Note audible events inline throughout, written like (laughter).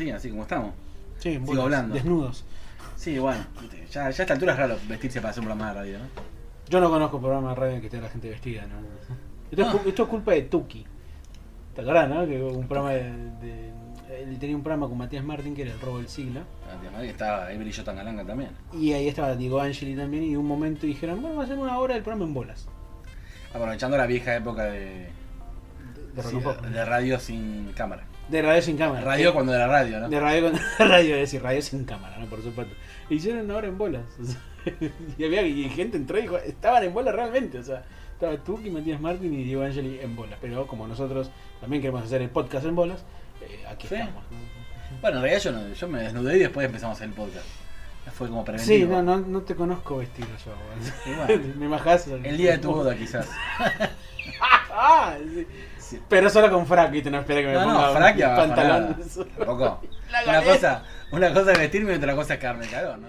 así, así como estamos. Sí, Sigo bolas, hablando. Desnudos. Sí, bueno, ya, ya a esta altura es raro vestirse para hacer un programa de radio, ¿no? Yo no conozco programa de radio en que esté la gente vestida, ¿no? Esto, es, Ah. esto es culpa de Tuki. ¿Te acordás, no? Que un programa de, de- Él tenía un programa con Matías Martín que era el robo del siglo. Que estaba Emily J. Tangalanga también. Y ahí estaba Diego Angeli también. Y de un momento dijeron, bueno, vamos a hacer una hora del programa en bolas. Aprovechando la vieja época de, sí, de radio sin cámara. De radio sin cámara. Radio cuando era radio, ¿no? De radio, con, (laughs) radio, es decir, radio sin cámara, ¿no? Por supuesto. E hicieron una hora en bolas. (laughs) o sea, y había y gente entró y dijo, estaban en bolas realmente. O sea, estaba Tuki, Matías Martín y Diego Angeli en bolas. Pero como nosotros también queremos hacer el podcast en bolas, eh, aquí Sí. estamos. ¿no? Bueno, en realidad yo, no, yo me desnudé y después empezamos a hacer el podcast. Fue como Sí, preventivo. no, no, no te conozco vestido yo. Bueno, (laughs) Me bajás. el día de tu boda quizás. Ah, sí. Sí. Pero solo con frac, ¿viste? No espera que me No, ponga no, frac y pantalón. Una cosa, una cosa es vestirme y otra cosa es quedarme calor, ¿no?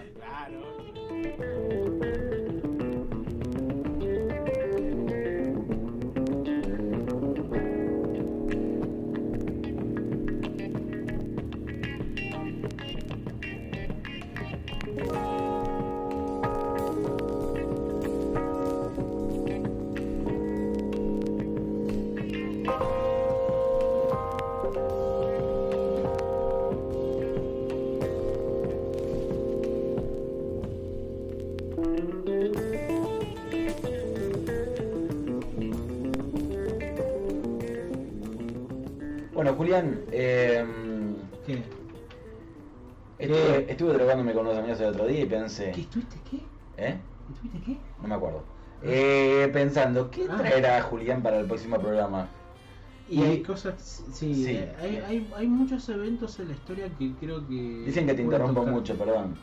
Bueno, Julián, eh, ¿Qué? estuve, estuve drogándome con unos amigos el otro día y pensé, ¿Qué estuviste qué? ¿eh? ¿Estuviste qué? No me acuerdo. Eh, pensando, ¿qué Ah. traerá Julián para el próximo programa? Y Y- hay cosas, sí, Sí. Hay, hay, hay muchos eventos en la historia que creo que... Dicen que te interrumpo tocar. mucho, perdón.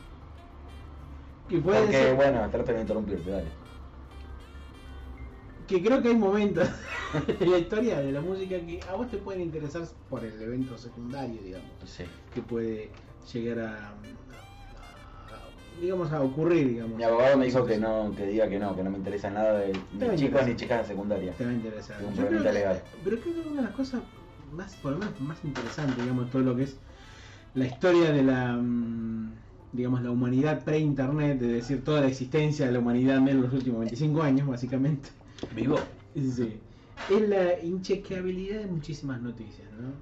Que puede Porque, ser, bueno, trato de interrumpirte, dale. que creo que hay momentos (laughs) en la historia de la música que a vos te pueden interesar por el evento secundario, digamos, Sí. que puede llegar a- digamos, a ocurrir, digamos. Mi abogado me dijo que no, que diga que no, que no me interesa nada de ni chicos ni chicas de secundaria. Te va a interesar. Yo creo que- legal. pero creo que una de las cosas más, por lo menos más interesantes, digamos, todo lo que es la historia de la, mm, digamos, la humanidad pre-internet, es decir, toda la existencia de la humanidad en los últimos 25 años, básicamente. ¿Vivo? Sí. Es la inchequeabilidad de muchísimas noticias, ¿no?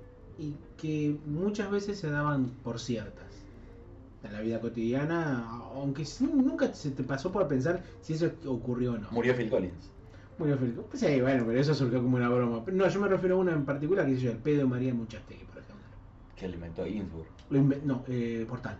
Y que muchas veces se daban por ciertas. En la vida cotidiana, aunque nunca se te pasó por pensar si eso ocurrió o no. Murió Phil Collins. Murió Phil Collins. Pues sí, bueno, pero eso surgió como una broma. Pero no, yo me refiero a una en particular, que es el pedo de María Muchastegui, por ejemplo. Que alimentó Ginsburg. Lo no, eh, Portal.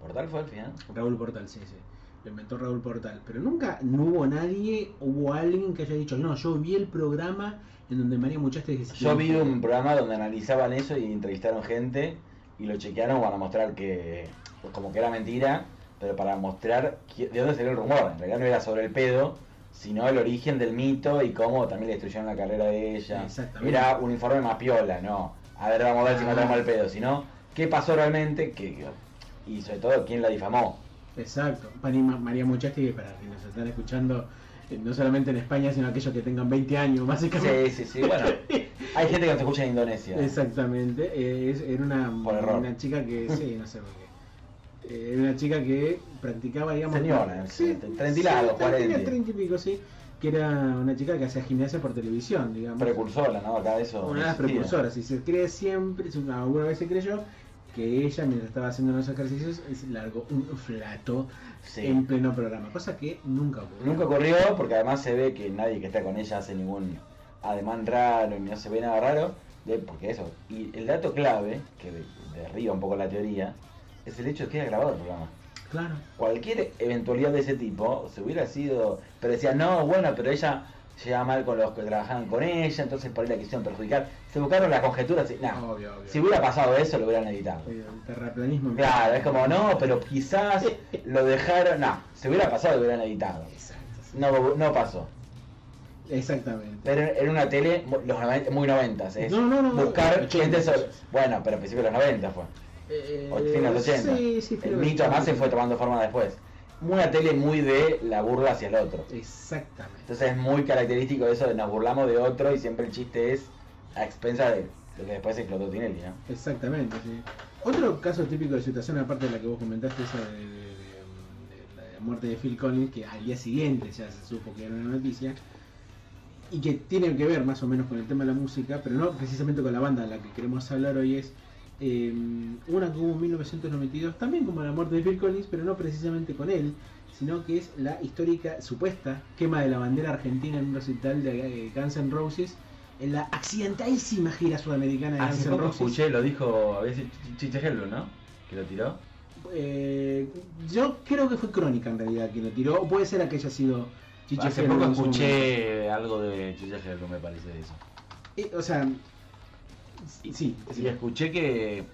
¿Portal fue al final? Raúl Portal, sí, sí. Lo inventó Raúl Portal. Pero nunca no hubo nadie, hubo alguien que haya dicho, no, yo vi el programa en donde María Muchastegui... Yo vi un programa donde analizaban eso y entrevistaron gente y lo chequearon para mostrar que, como que era mentira, pero para mostrar de dónde salió el rumor. En realidad no era sobre el pedo, sino el origen del mito y cómo también le destruyeron la carrera de ella. Era un informe más piola, ¿no? A ver, vamos a ver si Ah. matamos el pedo, sino qué pasó realmente que, y sobre todo quién la difamó. Exacto. María Muchastegui, para quienes nos están escuchando, eh, no solamente en España, sino aquellos que tengan 20 años, básicamente. Sí, sí, sí, bueno. Hay gente que nos escucha en Indonesia. (laughs) Exactamente, eh, es- era una, Por error. una chica que, sí, no sé qué. Eh, Era una chica que practicaba, digamos. Señora, sí, treinta y largo, sí, tenía cuarenta. treinta y pico, sí. Que era una chica que hacía gimnasia por televisión, digamos. Precursora, ¿no? Acá de eso. Una de las precursoras. Y se cree siempre, alguna vez se creyó, que ella, mientras estaba haciendo los ejercicios, largó un flato Sí. en pleno programa. Cosa que nunca ocurrió. Nunca ocurrió porque además se ve que nadie que está con ella hace ningún ademán raro ni no se ve nada raro. de- porque eso. Y el dato clave, que de- derriba un poco la teoría, es el hecho de que era grabado el programa. Claro. Cualquier eventualidad de ese tipo se hubiera sido. Pero decían, no, bueno, pero ella se lleva mal con los que trabajaban con ella, entonces por ahí la quisieron perjudicar. Se buscaron las conjeturas. y- no. Obvio, obvio. Si hubiera pasado eso, lo hubieran editado. Eh, El terraplanismo. Claro, es como, no, pero quizás lo dejaron. No, si hubiera pasado, lo hubieran editado. Exacto. No, no pasó. Exactamente. Pero era una tele los noven- muy noventas. Es No, no, no, buscar 80. gente. Bueno, pero a principios de los 90 fue. Eh, O fin de los 80. Sí, sí, el mito además se fue tomando forma después. Una tele muy de la burla hacia el otro. Exactamente. Entonces es muy característico eso de nos burlamos de otro y siempre el chiste es a expensa de Lo que después explotó Tinelli, ¿no? Exactamente, sí. Otro caso típico de situación, aparte de la que vos comentaste, esa de, de- de- de la muerte de Phil Collins, que al día siguiente ya se supo que era una noticia, y que tiene que ver más o menos con el tema de la música, pero no precisamente con la banda de la que queremos hablar hoy, es eh, una que hubo en 1992, también como la muerte de Phil Collins, pero no precisamente con él, sino que es la histórica, supuesta, quema de la bandera argentina en un recital de eh, Guns N' Roses en la accidentadísima gira sudamericana de Guns Hace N' poco Roses. escuché, lo dijo a veces ¿no? Que lo tiró. Eh, yo creo que fue Crónica en realidad quien lo tiró, o puede ser que haya sido Chiche Hace poco escuché algo de Chiche Helblum, me parece eso. Eh, o sea, sí, Y escuché que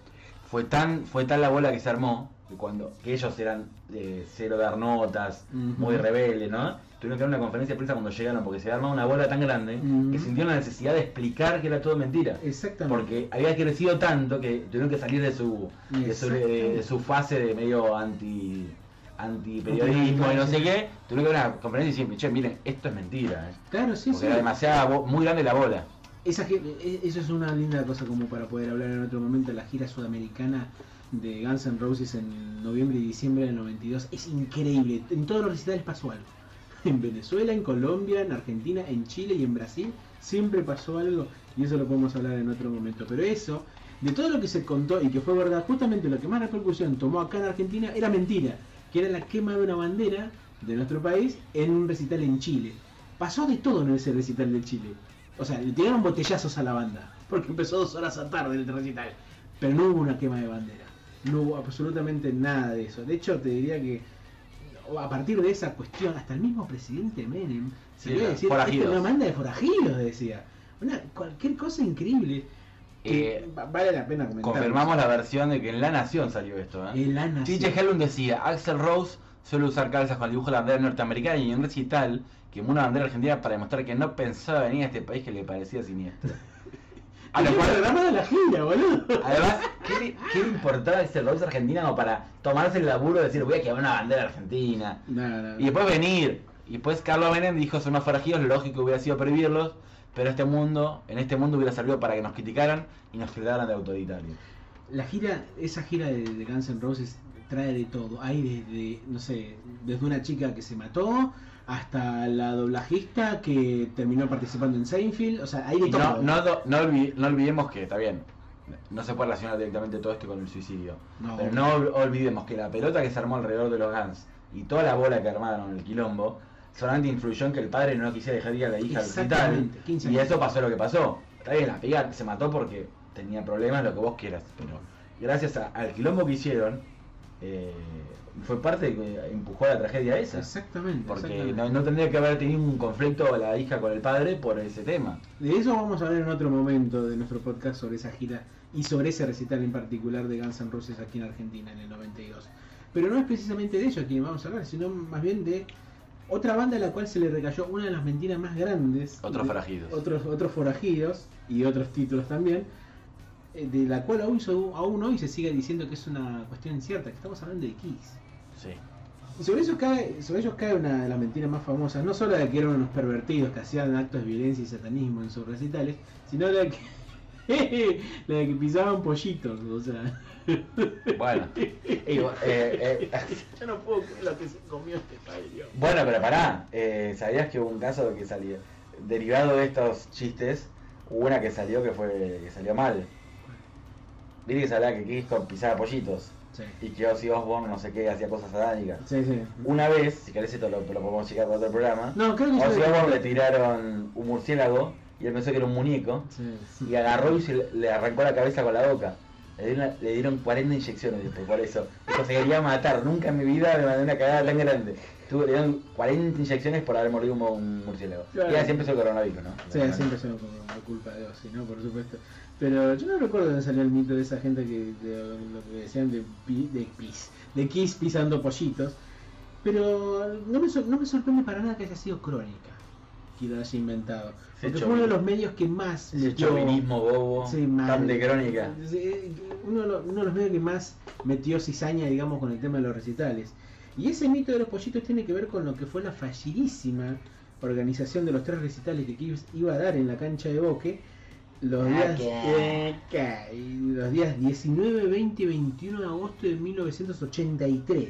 fue tan fue tal la bola que se armó que cuando que ellos eran eh, cero dar notas, muy rebeldes, ¿no? Tuvieron que dar una conferencia de prensa cuando llegaron porque se armó una bola tan grande que sintieron la necesidad de explicar que era todo mentira. exactamente. Porque había crecido tanto que tuvieron que salir de su de su, de- de su fase de medio anti anti periodismo y no sé qué, tuvieron que dar una conferencia y decir, che, miren, esto es mentira, ¿eh". Claro, sí, porque sí. era demasiado muy grande la bola. Esa, gi- e- eso es una linda cosa como para poder hablar en otro momento. La gira sudamericana de Guns N' Roses en noviembre y diciembre del 92 es increíble. En todos los recitales pasó algo. (laughs) En Venezuela, en Colombia, en Argentina, en Chile y en Brasil siempre pasó algo y eso lo podemos hablar en otro momento. Pero eso, de todo lo que se contó y que fue verdad, justamente lo que más repercusión tomó acá en Argentina era mentira, que era la quema de una bandera de nuestro país en un recital en Chile. Pasó de todo en ese recital de Chile. O sea, le tiraron botellazos a la banda, porque empezó dos horas a tarde el recital. Pero no hubo una quema de bandera. No hubo absolutamente nada de eso. De hecho, te diría que a partir de esa cuestión, hasta el mismo presidente Menem se Sí, iba a decir, forajidos. "Esta es una banda de forajidos, decía. Una, cualquier cosa increíble. Eh, va- vale la pena comentar. Confirmamos la versión de que en La Nación salió esto, ¿eh? El Ana Chiche Hellum decía, Axel Rose suele usar calzas con el dibujo de la bandera norteamericana y en un recital quemó una bandera argentina para demostrar que no pensaba venir a este país que le parecía siniestro. A lo cual, de la gira, boludo. además, ¿qué le, qué le importaba Axel Rose argentina como para tomarse el laburo de decir voy a quemar una bandera argentina? No, no, Y después venir. Y después Carlos Menem dijo son más forajidos, lógico hubiera sido prohibirlos, pero este mundo, en este mundo hubiera servido para que nos criticaran y nos trataran de autoritarios. La gira, esa gira de, de Guns N' Roses trae de todo. Hay desde, no sé, desde una chica que se mató hasta la doblajista que terminó participando en Seinfeld. O sea, hay de todo. no, no, olvidemos que, está bien, no se puede relacionar directamente todo esto con el suicidio. No. Pero no ol- olvidemos que la pelota que se armó alrededor de los Guns y toda la bola que armaron, el quilombo, solamente influyó en que el padre no quisiera dejar ir a la hija al hospital. Exactamente, 15 Y eso pasó lo que pasó. Está bien, la piba se mató porque tenía problemas, lo que vos quieras, pero gracias a- al quilombo que hicieron, eh, fue parte de que empujó a la tragedia esa. Exactamente. Porque exactamente. no, no tendría que haber tenido un conflicto la hija con el padre por ese tema. De eso vamos a hablar en otro momento de nuestro podcast sobre esa gira y sobre ese recital en particular de Guns N' Roses aquí en Argentina en el 92. Pero no es precisamente de ello a quien vamos a hablar, sino más bien de otra banda a la cual se le recayó una de las mentiras más grandes. Otros de- forajidos. Otros, otros forajidos y otros títulos también. Eh, De la cual aún, aún hoy se sigue diciendo que es una cuestión incierta, que estamos hablando de Kiss. Sí. Y sobre eso cae, sobre ellos cae una de las mentiras más famosas, no solo la de que eran unos pervertidos que hacían actos de violencia y satanismo en sus recitales, sino la de que, (laughs) la de que pisaban pollitos, o sea. Bueno. (laughs) Y, eh, eh, (laughs) Yo no puedo creer lo que se comió este padre. bueno, pero pará. eh, ¿Sabías que hubo un caso que salió? Derivado de estos chistes, hubo una que salió que fue que salió mal. Viste que se hablaba que Kiss pisaba pollitos Sí, y que Ozzy Osbourne no sé qué hacía cosas satánicas. sí, sí. Una vez, si querés esto lo, lo podemos checar para otro programa, No, creo que Ozzy Osbourne le tiraron un murciélago y él pensó que era un muñeco y agarró y se le, le arrancó la cabeza con la boca. Le dieron, le dieron 40 inyecciones después por eso. Dijo, se quería matar. Nunca en mi vida me mandé una cagada tan grande. Tuvo, le dieron 40 inyecciones por haber mordido un, murciélago. Claro. Y así empezó el coronavirus, ¿no? Sí, como la culpa de Ozzy, ¿no? Por supuesto. Pero yo no recuerdo dónde salió el mito de esa gente que de, lo que decían de, de, pis, de Kiss pisando pollitos. Pero no me, no me sorprende para nada que haya sido crónica que lo haya inventado. Sí, Porque fue uno de los medios que más Ese metió- chauvinismo bobo, Sí, mal. tan de crónica. Sí, Uno de, los, uno de los medios que más metió cizaña, digamos, con el tema de los recitales. Y ese mito de los pollitos tiene que ver con lo que fue la fallidísima organización de los tres recitales que Kiss iba a dar en la cancha de Boque, Los días, eh, ca- los días 19, 20 y 21 de agosto de 1983.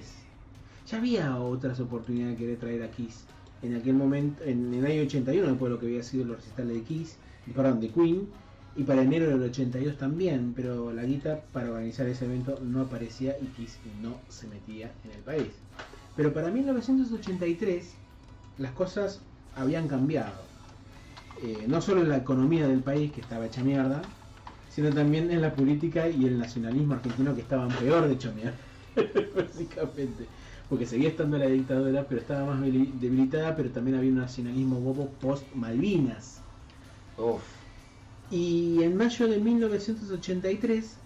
Ya había otras oportunidades de querer traer a Kiss. En aquel momento, en el año 81, después de lo que había sido los recitales de Kiss, perdón, de Queen, y para enero del 82 también, pero la guita para organizar ese evento no aparecía y Kiss no se metía en el país. Pero para 1983 las cosas habían cambiado. Eh, no solo en la economía del país, que estaba hecha mierda, sino también en la política y el nacionalismo argentino, que estaban peor de hecho mierda, (laughs) básicamente. Porque seguía estando la dictadura, pero estaba más debili- debilitada, pero también había un nacionalismo bobo post-Malvinas. Uf. Y en mayo de 1983,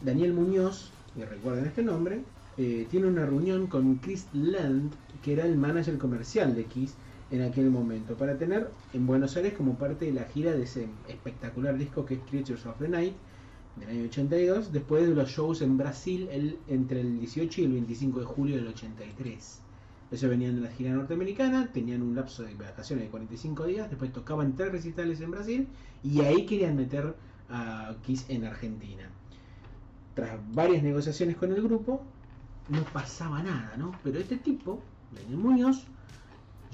Daniel Muñoz, que recuerden este nombre, eh, tiene una reunión con Chris Land, que era el manager comercial de Kiss en aquel momento, para tener en Buenos Aires como parte de la gira de ese espectacular disco que es Creatures of the Night del año 82, después de los shows en Brasil el, entre el 18 y el 25 de julio del 83. Ellos venían de la gira norteamericana, tenían un lapso de vacaciones de 45 días, después tocaban tres recitales en Brasil y ahí querían meter a Kiss en Argentina. Tras varias negociaciones con el grupo, no pasaba nada, ¿no? Pero este tipo, Daniel Muñoz,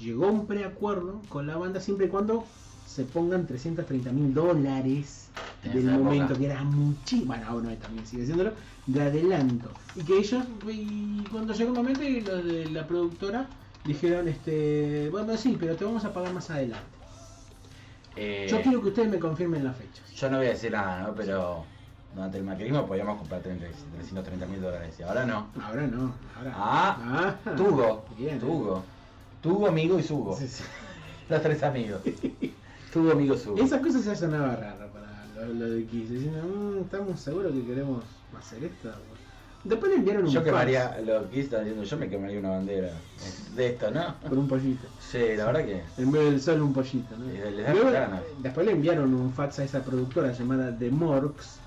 llegó a un preacuerdo con la banda siempre y cuando se pongan 330 mil dólares del momento, época. que era muchísimo, bueno, ahora también sigue siéndolo, de adelanto. Y que ellos, y cuando llegó el momento, y los de la productora dijeron, este, bueno, sí, pero te vamos a pagar más adelante. Eh, Yo quiero que ustedes me confirmen las fechas. yo no voy a decir nada, ¿no? Pero durante el macrismo podíamos comprar 30 330 mil dólares y ahora no. Ahora no, ahora. Ah, Ah, Tugo, bien, Tugo. Tugo, amigo y. Sí, sí. (laughs) Los tres amigos. Tugo, amigo, Sugo. Esas cosas ya sonaba raro para lo, lo de Kiss. Diciendo, "Mm, estamos seguros que queremos hacer esto. Después le enviaron un Yo quemaría, lo que están diciendo, yo me quemaría una bandera de esto, ¿no? por un pollito. Sí, la verdad que. En vez del sol un pollito, ¿no? Y le da Luego, ganas. después le enviaron un fax a esa productora llamada The Morgs,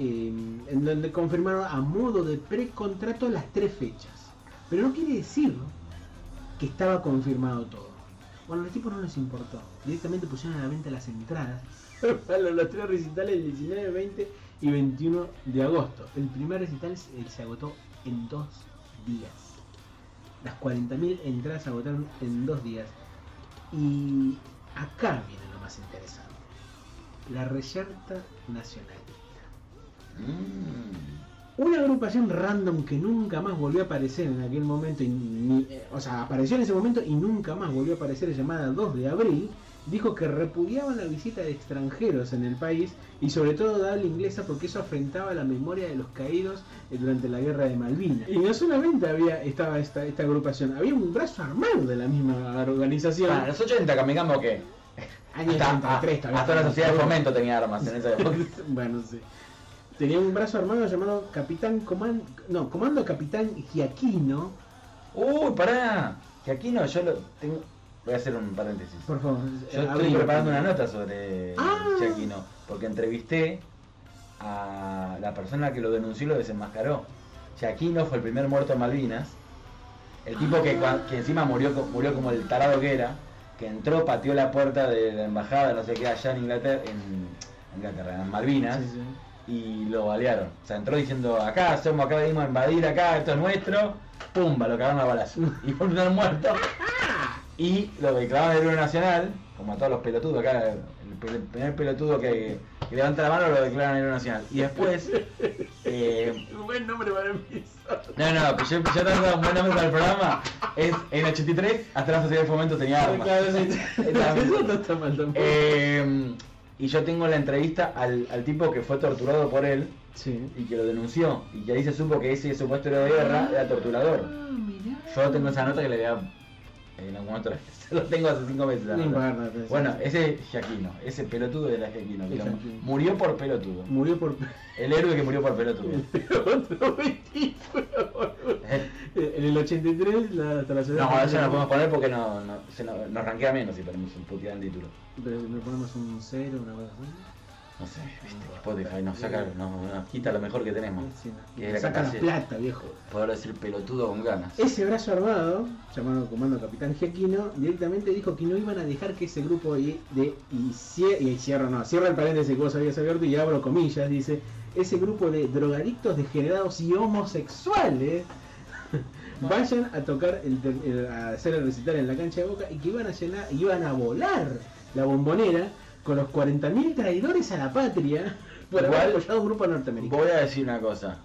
eh, en donde confirmaron a modo de precontrato las tres fechas. Pero no quiere decir que estaba confirmado todo. Bueno, los tipos no les importó. Directamente pusieron a la venta las entradas (laughs) los, tres recitales el 19, 20 y 21 de agosto. El primer recital se, se agotó en dos días. Las 40.000 entradas se agotaron en dos días. Y acá viene lo más interesante. La Reyerta Nacional. Mm. Una agrupación random que nunca más volvió a aparecer en aquel momento, y ni- eh, o sea, apareció en ese momento y nunca más volvió a aparecer, llamada 2 de abril, dijo que repudiaban la visita de extranjeros en el país y sobre todo de habla inglesa porque eso afrentaba la memoria de los caídos eh, durante la guerra de Malvinas. Y no solamente había estaba esta, esta agrupación, había un brazo armado de la misma organización. Para los 80, Kamigamo, ¿qué? Año Hasta, 83 todavía hasta la sociedad de fomento tenía armas en esa época. (laughs) bueno, sí. Tenía un brazo armado llamado Capitán Comando, no, Comando Capitán Giaquino. Uy, pará. Que aquí no, yo lo tengo. Voy a hacer un paréntesis. Por favor. Yo eh, estoy preparando una nota sobre Ah. Giaquino, porque entrevisté a la persona que lo denunció y lo desenmascaró. Giaquino fue el primer muerto en Malvinas. El tipo que, que encima murió, murió como el tarado que era, que entró, pateó la puerta de la embajada, no sé qué, allá en Inglaterra, en, Inglaterra, en Malvinas, Sí, sí. Y lo balearon. O sea, entró diciendo, acá somos, acá venimos a invadir acá, esto es nuestro, pumba, lo cagaron a balazo. (laughs) Y fue el primer muerto. Y lo declararon héroe nacional, como a todos los pelotudos acá, el, el primer pelotudo que, que levanta la mano lo declaran héroe nacional. Y después, eh, Un buen nombre para mí. no, no, que yo, yo tengo un buen nombre para el programa, es en 83, hasta la sociedad de fomento tenía armas. Claro, sí. Estaba- (laughs) Eso no está mal tampoco. Eh, y yo tengo la entrevista al, al tipo que fue torturado por él sí. y que lo denunció. Y que ahí se supo que ese supuesto héroe de guerra era torturador. Ah, mirá. Yo tengo esa nota que le voy a. En algún (laughs) se lo tengo hace cinco meses. No importa, Bueno, ese es Giaquino, ese pelotudo que El lo- Giaquino. murió por pelotudo. Murió por. El héroe que murió por pelotudo. (laughs) En el 83, la, hasta. No, eso no lo podemos poner porque no, no, se nos, nos rankea menos si ponemos un puteado en título. Pero si le ponemos un 0, una cosa así. No sé, viste, Spotify nos saca, nos, nos quita lo mejor que tenemos. Sí, no. Que es la Saca la plata, viejo. Poder decir pelotudo con ganas. Ese brazo armado, llamado Comando Capitán Giaquino, directamente dijo que no iban a dejar que ese grupo de, de- y, cie- y cierro, no, cierra el paréntesis que vos habías abierto y abro comillas, dice, ese grupo de drogadictos degenerados y homosexuales vayan a tocar, el, el- a hacer el recital en la cancha de Boca y que iban a llenar, iban a volar la bombonera con los 40.000 traidores a la patria por haber apoyado un grupo norteamericano. Voy a decir una cosa.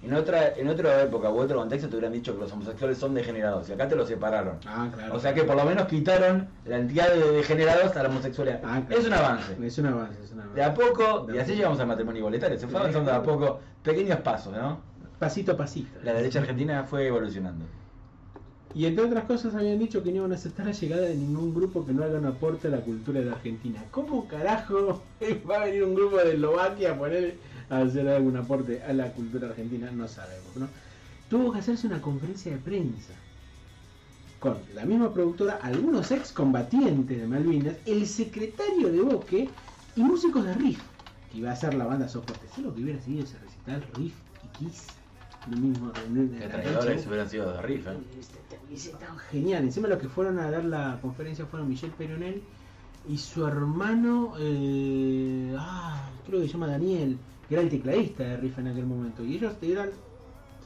En otra, en otra época u otro contexto te hubieran dicho que los homosexuales son degenerados y acá te los separaron. Ah, claro. O sea que por lo menos quitaron la entidad de degenerados a la homosexualidad. Ah, claro. Es un avance. Es un avance, es un avance. De a poco, De y así llegamos al matrimonio igualitario. Se fue avanzando de a poco, pequeños pasos, ¿no? Pasito a pasito. La derecha argentina fue evolucionando. Y entre otras cosas habían dicho que no iban a aceptar la llegada de ningún grupo que no haga un aporte a la cultura de Argentina. ¿Cómo carajo (laughs) va a venir un grupo de Eslovaquia a poner a hacer algún aporte a la cultura argentina? No sabemos, ¿no? Tuvo que hacerse una conferencia de prensa con la misma productora, algunos excombatientes de Malvinas, el secretario de Boque y músicos de Riff, que iba a ser la banda soporte. ¿Sabes lo que hubiera sido ese recital? Riff y Kiss. Mismo, Que la traidores hubieran sido de rifa. Hubiese estado genial. Encima los que fueron a dar la conferencia fueron Michelle Peronel y su hermano, eh, ah, creo que se llama Daniel, que era el tecladista de Riff en aquel momento. Y ellos eran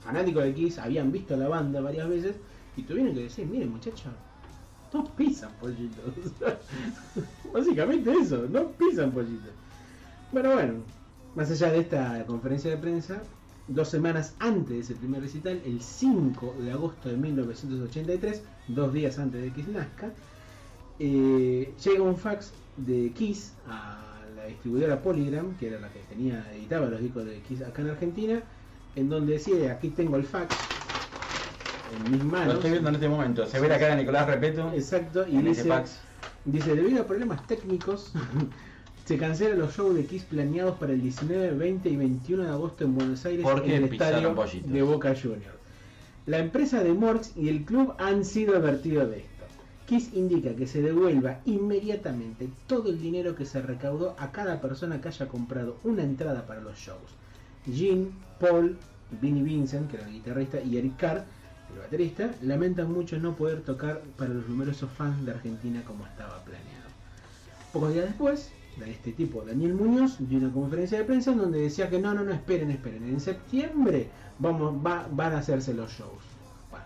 fanáticos de Kiss, habían visto la banda varias veces y tuvieron que decir, miren muchachos, no pisan pollitos. (laughs) Básicamente eso, no pisan pollitos. Bueno, bueno, más allá de esta conferencia de prensa, dos semanas antes de ese primer recital, el 5 de agosto de 1983, dos días antes de que nazca, eh, llega un fax de Kiss a la distribuidora Polygram, que era la que tenía editaba los discos de Kiss acá en Argentina, en donde decía, aquí tengo el fax en mis Lo manos. estoy viendo en este momento. Se ve la cara de Nicolás Repeto Exacto, y dice. Dice, debido a problemas técnicos, (laughs) se cancelan los shows de Kiss planeados para el 19, 20 y 21 de agosto en Buenos Aires ¿Por en el estadio pollitos? de Boca Juniors. La empresa de Morx y el club han sido advertidos de esto. Kiss indica que se devuelva inmediatamente todo el dinero que se recaudó a cada persona que haya comprado una entrada para los shows. Gene, Paul, Vinnie Vincent, que era el guitarrista, y Eric Carr, el baterista, lamentan mucho no poder tocar para los numerosos fans de Argentina como estaba planeado. Pocos días después, de este tipo, Daniel Muñoz, dio una conferencia de prensa en donde decía que no, no, no, esperen, esperen. En septiembre vamos, va- van a hacerse los shows. Bueno,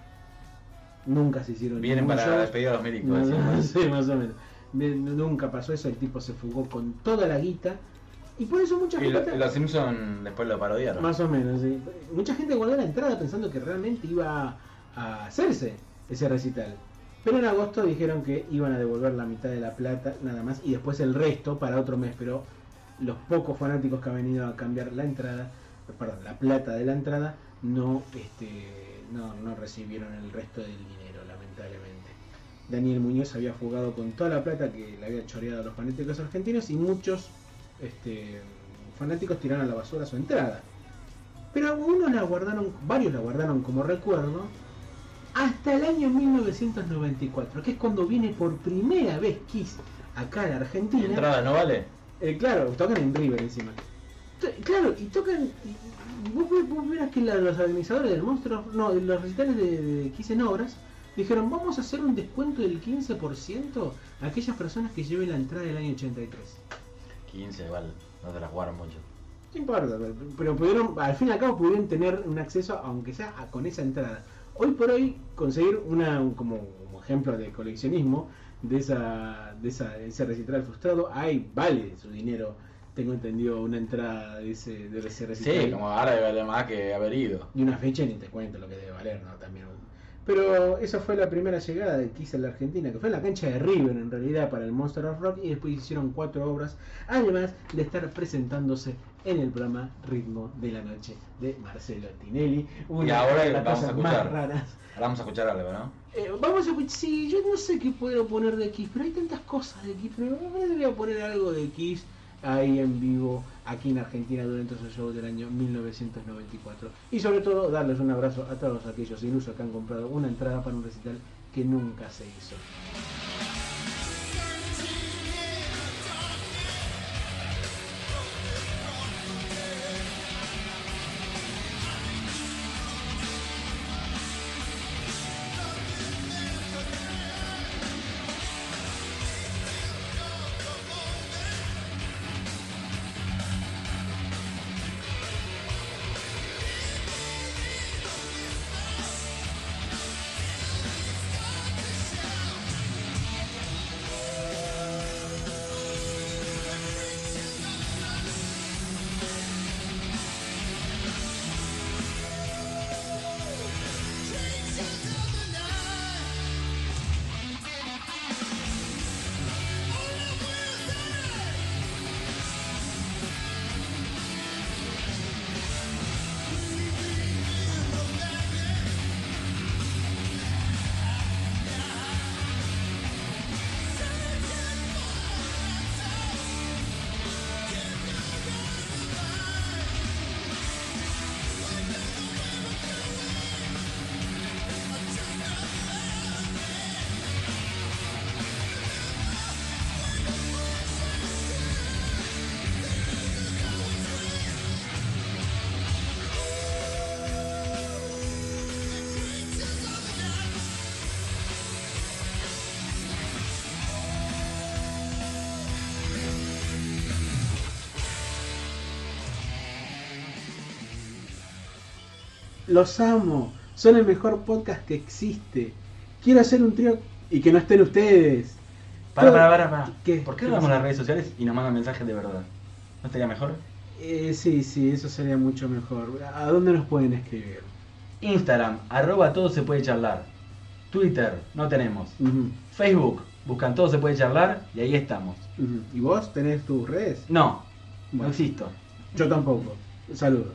nunca se hicieron Vienen para show. despedir a los. No, no, (laughs) sí, más o menos. Nunca pasó eso, el tipo se fugó con toda la guita. Y por eso mucha Y gente... los Simpson después lo parodiaron. Más o menos, sí. Mucha gente guardó la entrada pensando que realmente iba a hacerse ese recital. Pero en agosto dijeron que iban a devolver la mitad de la plata, nada más, y después el resto para otro mes. Pero los pocos fanáticos que han venido a cambiar la entrada, perdón, la plata de la entrada, no, este, no, no recibieron el resto del dinero, lamentablemente. Daniel Muñoz había fugado con toda la plata que le había choreado a los fanáticos argentinos y muchos este, fanáticos tiraron a la basura su entrada. Pero algunos la guardaron, varios la guardaron como recuerdo hasta el año 1994, que es cuando viene por primera vez Kiss acá a la Argentina. ¿Entrada no vale? Eh, claro, tocan en River encima. Claro, y tocan. y- Vos, ve- vos verás que la- los organizadores del monstruo, no, los recitales de, de Kiss en Obras, dijeron: Vamos a hacer un descuento del 15% a aquellas personas que lleven la entrada del año 83. 15 igual, no te la jugaron mucho. No importa, pero, pero pudieron, al fin y al cabo pudieron tener un acceso, aunque sea a- con esa entrada. Hoy por hoy, conseguir una un- como, como ejemplo de coleccionismo de esa, de esa ese recital frustrado, hay vale su dinero. Tengo entendido una entrada de ese, de ese recital. Sí, como ahora valer más que haber ido. Y una fecha ni te cuento lo que debe valer, ¿no? También. Pero esa fue la primera llegada de Kiss a la Argentina, que fue en la cancha de River en realidad para el Monster of Rock y después hicieron cuatro obras, además de estar presentándose en el programa Ritmo de la Noche de Marcelo Tinelli. Una Y ahora de las vamos a más escuchar. raras. Ahora vamos a escuchar algo, ¿no? Eh, vamos a escuchar, sí, yo no sé qué puedo poner de Kiss, pero hay tantas cosas de Kiss, pero me parece que voy a poner algo de Kiss ahí en vivo, aquí en Argentina, durante esos shows del año 1994. Y sobre todo, darles un abrazo a todos aquellos ilusos que han comprado una entrada para un recital que nunca se hizo. Los amo. Son el mejor podcast que existe. Quiero hacer un trío y que no estén ustedes. Para, para, para, para. ¿Qué? ¿Por qué ¿Qué no vamos a las redes sociales y nos mandan mensajes de verdad? ¿No estaría mejor? Eh, sí, sí, eso sería mucho mejor. ¿A dónde nos pueden escribir? Instagram, arroba todo se puede charlar. Twitter, no tenemos. Facebook, buscan todo se puede charlar y ahí estamos. ¿Y vos tenés tus redes? No, no existo. yo tampoco. Saludos.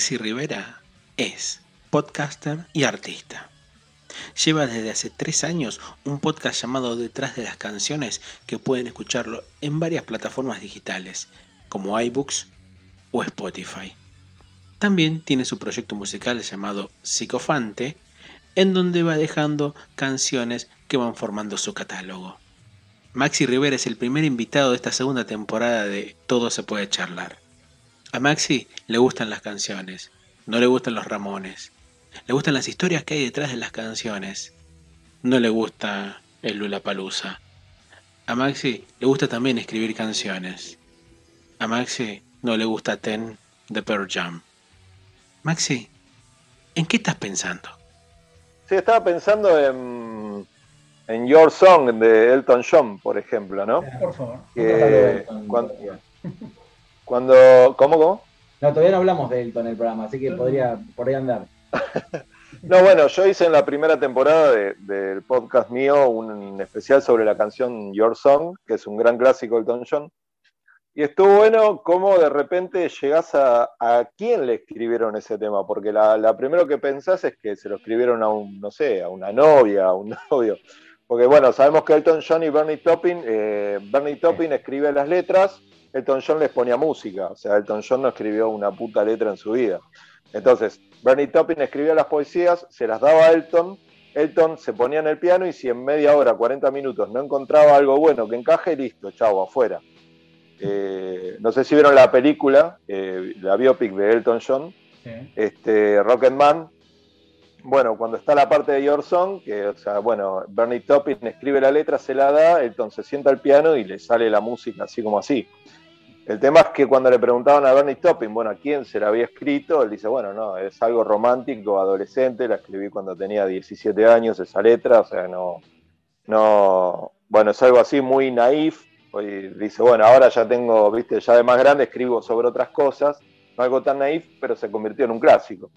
Maxi Rivera es podcaster y artista. Lleva desde hace tres años un podcast llamado Detrás de las Canciones que pueden escucharlo en varias plataformas digitales como iBooks o Spotify. También tiene su proyecto musical llamado Psicofante, en donde va dejando canciones que van formando su catálogo. Maxi Rivera es el primer invitado de esta segunda temporada de Todo se puede charlar. A Maxi le gustan las canciones, no le gustan los Ramones. Le gustan las historias que hay detrás de las canciones. No le gusta el Lula Palusa. A Maxi le gusta también escribir canciones. A Maxi no le gusta Ten de Pearl Jam. Maxi, ¿en qué estás pensando? Sí, estaba pensando en, en Your Song de Elton John, por ejemplo, ¿no? Por favor. Cuando, (laughs) cuando- ¿Cómo, cómo? No, todavía no hablamos de Elton en el programa, así que podría por ahí andar. (laughs) No, bueno, yo hice en la primera temporada de- del podcast mío un especial sobre la canción Your Song, que es un gran clásico de Elton John. Y estuvo bueno cómo de repente llegás a, a quién le escribieron ese tema, porque la, la primero que pensás es que se lo escribieron a un, no sé, a una novia, a un (laughs) novio. Porque bueno, sabemos que Elton John y Bernie Taupin, eh, Bernie Taupin escribe las letras, Elton John les ponía música, o sea, Elton John no escribió una puta letra en su vida. Entonces, Bernie Taupin escribía las poesías, se las daba a Elton, Elton se ponía en el piano y si en media hora, 40 minutos no encontraba algo bueno que encaje, listo, chao, afuera. Eh, no sé si vieron la película, eh, la biopic de Elton John, este, Rocketman. Bueno, cuando está la parte de Your Song, que, o sea, bueno, Bernie Taupin escribe la letra, se la da, Elton se sienta al piano y le sale la música así como así. El tema es que cuando le preguntaban a Bernie Taupin, bueno, a quién se la había escrito, él dice, bueno, no, es algo romántico, adolescente, la escribí cuando tenía 17 años esa letra, o sea, no, no, bueno, es algo así muy naif, y dice, bueno, ahora ya tengo, viste, ya de más grande escribo sobre otras cosas, no algo tan naif, pero se convirtió en un clásico.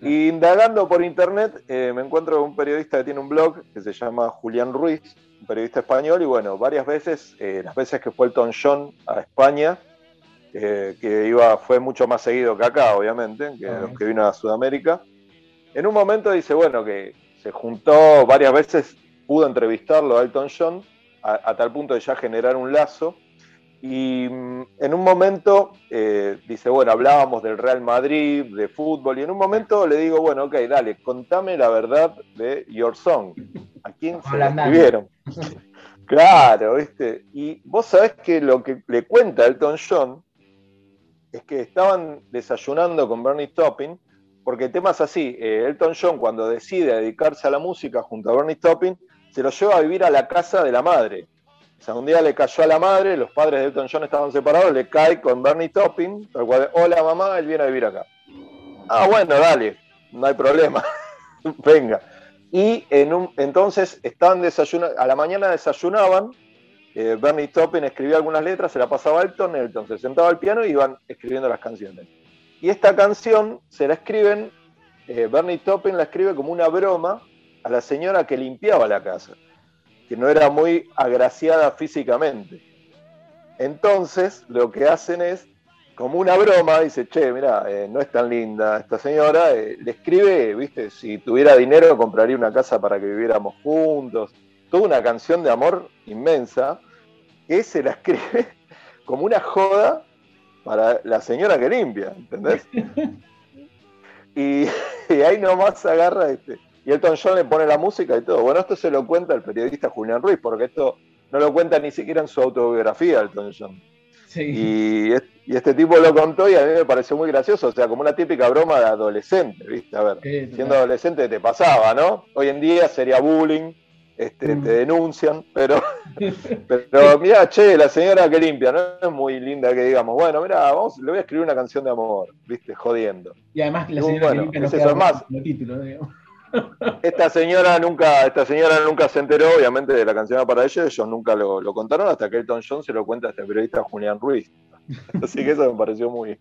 Y indagando por internet, eh, me encuentro con un periodista que tiene un blog que se llama Julián Ruiz, un periodista español, y bueno, varias veces, eh, las veces que fue Elton John a España, eh, que iba, fue mucho más seguido que acá, obviamente, que los que vino a Sudamérica. En un momento dice, bueno, que se juntó varias veces, pudo entrevistarlo a Elton John, a, a tal punto de ya generar un lazo. Y mm, en un momento eh, dice, bueno, hablábamos del Real Madrid, de fútbol, y en un momento le digo, bueno, ok, dale, contame la verdad de Your Song. ¿A quién se la escribieron? (laughs) claro, ¿viste? Y vos sabés que lo que le cuenta Elton John es que estaban desayunando con Bernie Taupin, porque el tema es así, eh, Elton John cuando decide dedicarse a la música junto a Bernie Taupin, se lo lleva a vivir a la casa de la madre. O sea, un día le cayó a la madre, los padres de Elton John estaban separados, le cae con Bernie Taupin, tal cual, hola mamá, él viene a vivir acá. Ah, bueno, dale, no hay problema, (laughs) venga. Y entonces estaban desayunando, a la mañana desayunaban, eh, Bernie Taupin escribía algunas letras, se la pasaba a Elton, Elton se sentaba al piano y iban escribiendo las canciones. Y esta canción se la escriben, eh, Bernie Taupin la escribe como una broma a la señora que limpiaba la casa, que no era muy agraciada físicamente. Entonces lo que hacen es, como una broma, dice, che, mira, no es tan linda esta señora, eh, le escribe, viste, si tuviera dinero compraría una casa para que viviéramos juntos. Toda una canción de amor inmensa que se la escribe (laughs) como una joda para la señora que limpia, ¿entendés? (laughs) y, y ahí nomás agarra este. Y Elton John le pone la música y todo. Bueno, esto se lo cuenta el periodista Julián Ruiz, porque esto no lo cuenta ni siquiera en su autobiografía Elton John. Sí. Y, es- y este tipo lo contó y a mí me pareció muy gracioso, o sea, como una típica broma de adolescente, ¿viste? A ver, Sí, siendo adolescente te pasaba, ¿no? Hoy en día sería bullying, este, Mm. te denuncian, pero, (laughs) pero mira, che, la señora que limpia, no es muy linda que digamos, bueno, mira, vamos, le voy a escribir una canción de amor, ¿viste? Jodiendo. Y además la señora bueno, que limpia no es eso, más. como título, digamos. (laughs) Esta señora nunca, esta señora nunca se enteró, obviamente, de la canción para ellos, ellos nunca lo, lo contaron hasta que Elton John se lo cuenta a este periodista Julián Ruiz. (laughs) Así que eso me pareció muy,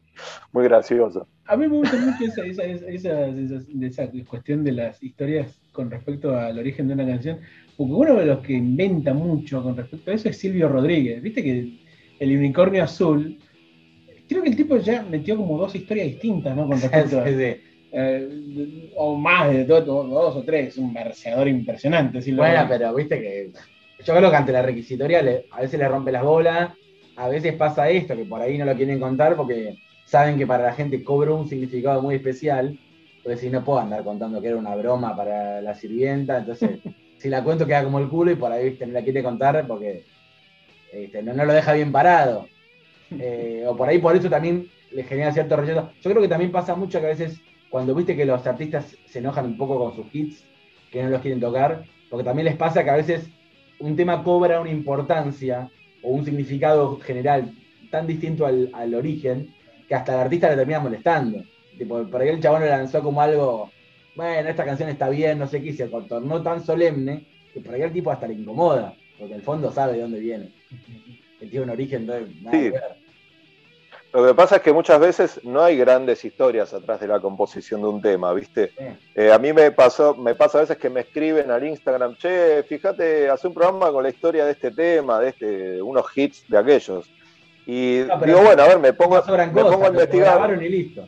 muy gracioso. A mí me gusta mucho esa, esa, esa, esa- esa- esa cuestión de las historias con respecto al origen de una canción, porque uno de los que inventa mucho con respecto a eso es Silvio Rodríguez. Viste que el unicornio azul, creo que el tipo ya metió como dos historias distintas, ¿no? Con (laughs) respecto a, Sí, sí. eh, o más de dos, dos- o tres, un verseador impresionante. Silvio Bueno, Rodríguez. pero viste que yo creo que ante la requisitoria le- a veces le rompe las bolas, a veces pasa esto, que por ahí no lo quieren contar porque saben que para la gente cobra un significado muy especial. Entonces, si no puedo andar contando que era una broma para la sirvienta, entonces (laughs) si la cuento queda como el culo y por ahí viste, no la quiere contar porque este, no, no lo deja bien parado. (laughs) Eh, o por ahí por eso también le genera cierto rechazo. Yo creo que también pasa mucho que a veces cuando viste que los artistas se enojan un poco con sus hits, que no los quieren tocar, porque también les pasa que a veces un tema cobra una importancia o un significado general tan distinto al, al origen que hasta el artista le termina molestando. Tipo, por ahí el chabón lo lanzó como algo, bueno, esta canción está bien, no sé qué, y se contornó tan solemne que por ahí el tipo hasta le incomoda, porque en el fondo sabe de dónde viene. Que tiene un origen, entonces, nada Sí. que ver. Lo que pasa es que muchas veces no hay grandes historias atrás de la composición de un tema, ¿viste? Sí. Eh, a mí me pasó, me pasa a veces que me escriben al Instagram, che, fíjate, hace un programa con la historia de este tema, de este, unos hits de aquellos. Y No, digo, bueno, a ver, me pongo, No me cosas, pongo a investigar. y listo.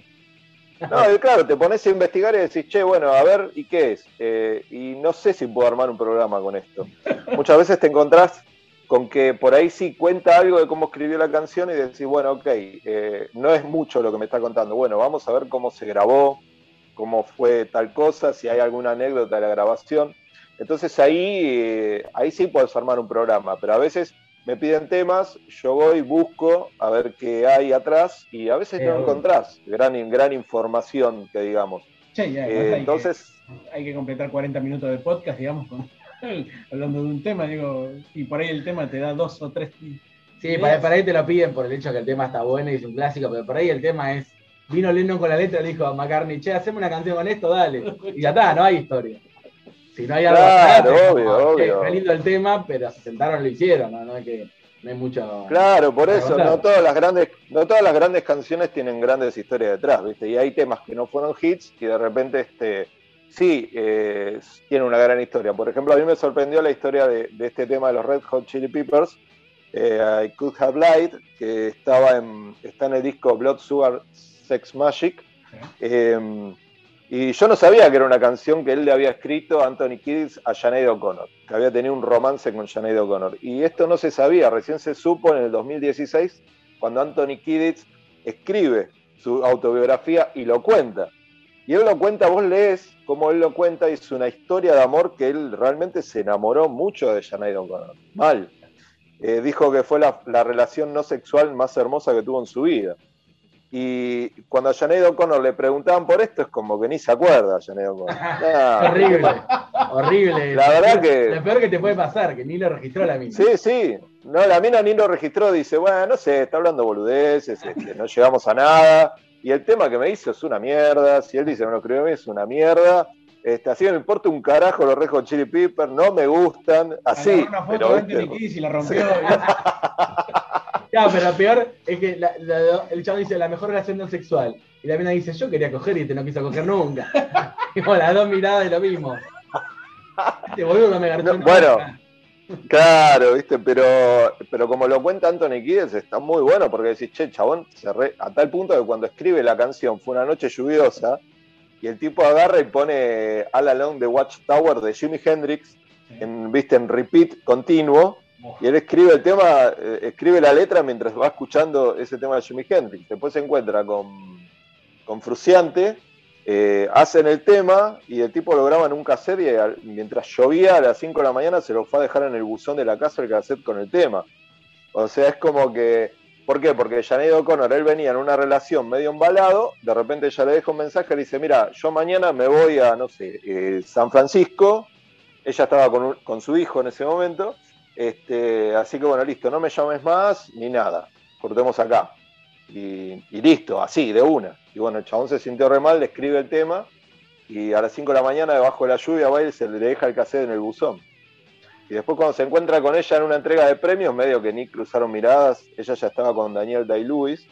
No, claro, te pones a investigar y decís, che, bueno, a ver, ¿y qué es? Eh, y no sé si puedo armar un programa con esto. Muchas veces te encontrás con que por ahí sí cuenta algo de cómo escribió la canción y decís, bueno, ok, eh, no es mucho lo que me está contando. Bueno, vamos a ver cómo se grabó, cómo fue tal cosa, si hay alguna anécdota de la grabación. Entonces ahí, eh, ahí sí puedes armar un programa, pero a veces me piden temas, yo voy, busco a ver qué hay atrás y a veces Eh, no encontrás gran, gran información que digamos. Che, y además Eh, hay que- entonces, hay que completar 40 minutos de podcast, digamos, con- (laughs) hablando de un tema, digo, y por ahí el tema te da dos o tres. Sí, para, para ahí te lo piden por el hecho que el tema está bueno y es un clásico, pero por ahí el tema es. Vino Lennon con la letra y le dijo a McCartney, che, haceme una canción con esto, dale. Y ya está, no hay historia. Si no hay algo Claro, atrás, es obvio, como, obvio. re lindo el tema, pero se sentaron y lo hicieron, ¿no? No es que no hay mucho. claro, por eso, no todas las grandes, no todas las grandes canciones tienen grandes historias detrás, ¿viste? Y hay temas que no fueron hits y de repente este sí eh, tienen una gran historia. Por ejemplo, a mí me sorprendió la historia de, de este tema de los Red Hot Chili Peppers, eh, I Could Have Lied, que estaba en, está en el disco Blood Sugar Sex Magic. Eh, y yo no sabía que era una canción que él le había escrito a Anthony Kiddis a Sinead O'Connor, que había tenido un romance con Sinead O'Connor. Y esto no se sabía, recién se supo en el 2016, cuando Anthony Kiddis escribe su autobiografía y lo cuenta. Y él lo cuenta, vos lees cómo él lo cuenta, y es una historia de amor que él realmente se enamoró mucho de Sinead O'Connor. Mal. Eh, dijo que fue la relación no sexual más hermosa que tuvo en su vida. Y cuando a Sinead O'Connor le preguntaban por esto, es como que ni se acuerda Sinead O'Connor. (laughs) Horrible, horrible. La verdad que- Lo peor que te puede pasar, que ni lo registró la mina. Sí, sí. No, la mina ni lo registró, dice, bueno, no sé, está hablando boludeces, este, no llegamos a nada. Y el tema que me hizo es una mierda. Si él dice, me lo escribió a mí, es una mierda. Este, así que me importa un carajo los Red Hot Chili Peppers, no me gustan, así. Una foto Pero, de. Kiddis y la rompió. (laughs) Ya, pero lo peor es que la- la- el chavo dice la mejor relación no sexual. Y la mina dice, yo quería coger y este no quiso coger nunca. (laughs) y bueno, las dos miradas de lo mismo. Este boludo no me garchó No, bueno. Claro, viste, pero, pero como lo cuenta Anthony Kiedis, está muy bueno porque decís, che, chabón, se re- a tal punto que cuando escribe la canción fue una noche lluviosa y el tipo agarra y pone All Along the Watchtower de Jimi Hendrix en, viste, en repeat continuo. Y él escribe el tema, eh, escribe la letra mientras va escuchando ese tema de Jimi Hendrix. Después se encuentra con, con Fruciante, eh, hacen el tema y el tipo lo graba en un cassette y mientras llovía a las 5 de la mañana se lo fue a dejar en el buzón de la casa el cassette con el tema. O sea, es como que. ¿Por qué? Porque Janeiro O'Connor, él venía en una relación medio embalado, de repente ella le deja un mensaje, le dice, mira, yo mañana me voy a, no sé, eh, San Francisco, ella estaba con, con su hijo en ese momento, este, así que bueno, listo, no me llames más ni nada, cortemos acá. Y, listo, así, de una. Y bueno, el chabón se sintió re mal, le escribe el tema, y a las 5 de la mañana, debajo de la lluvia, va y se le deja el cassette en el buzón. Y después cuando se encuentra con ella en una entrega de premios, medio que ni cruzaron miradas, ella ya estaba con Daniel Day-Lewis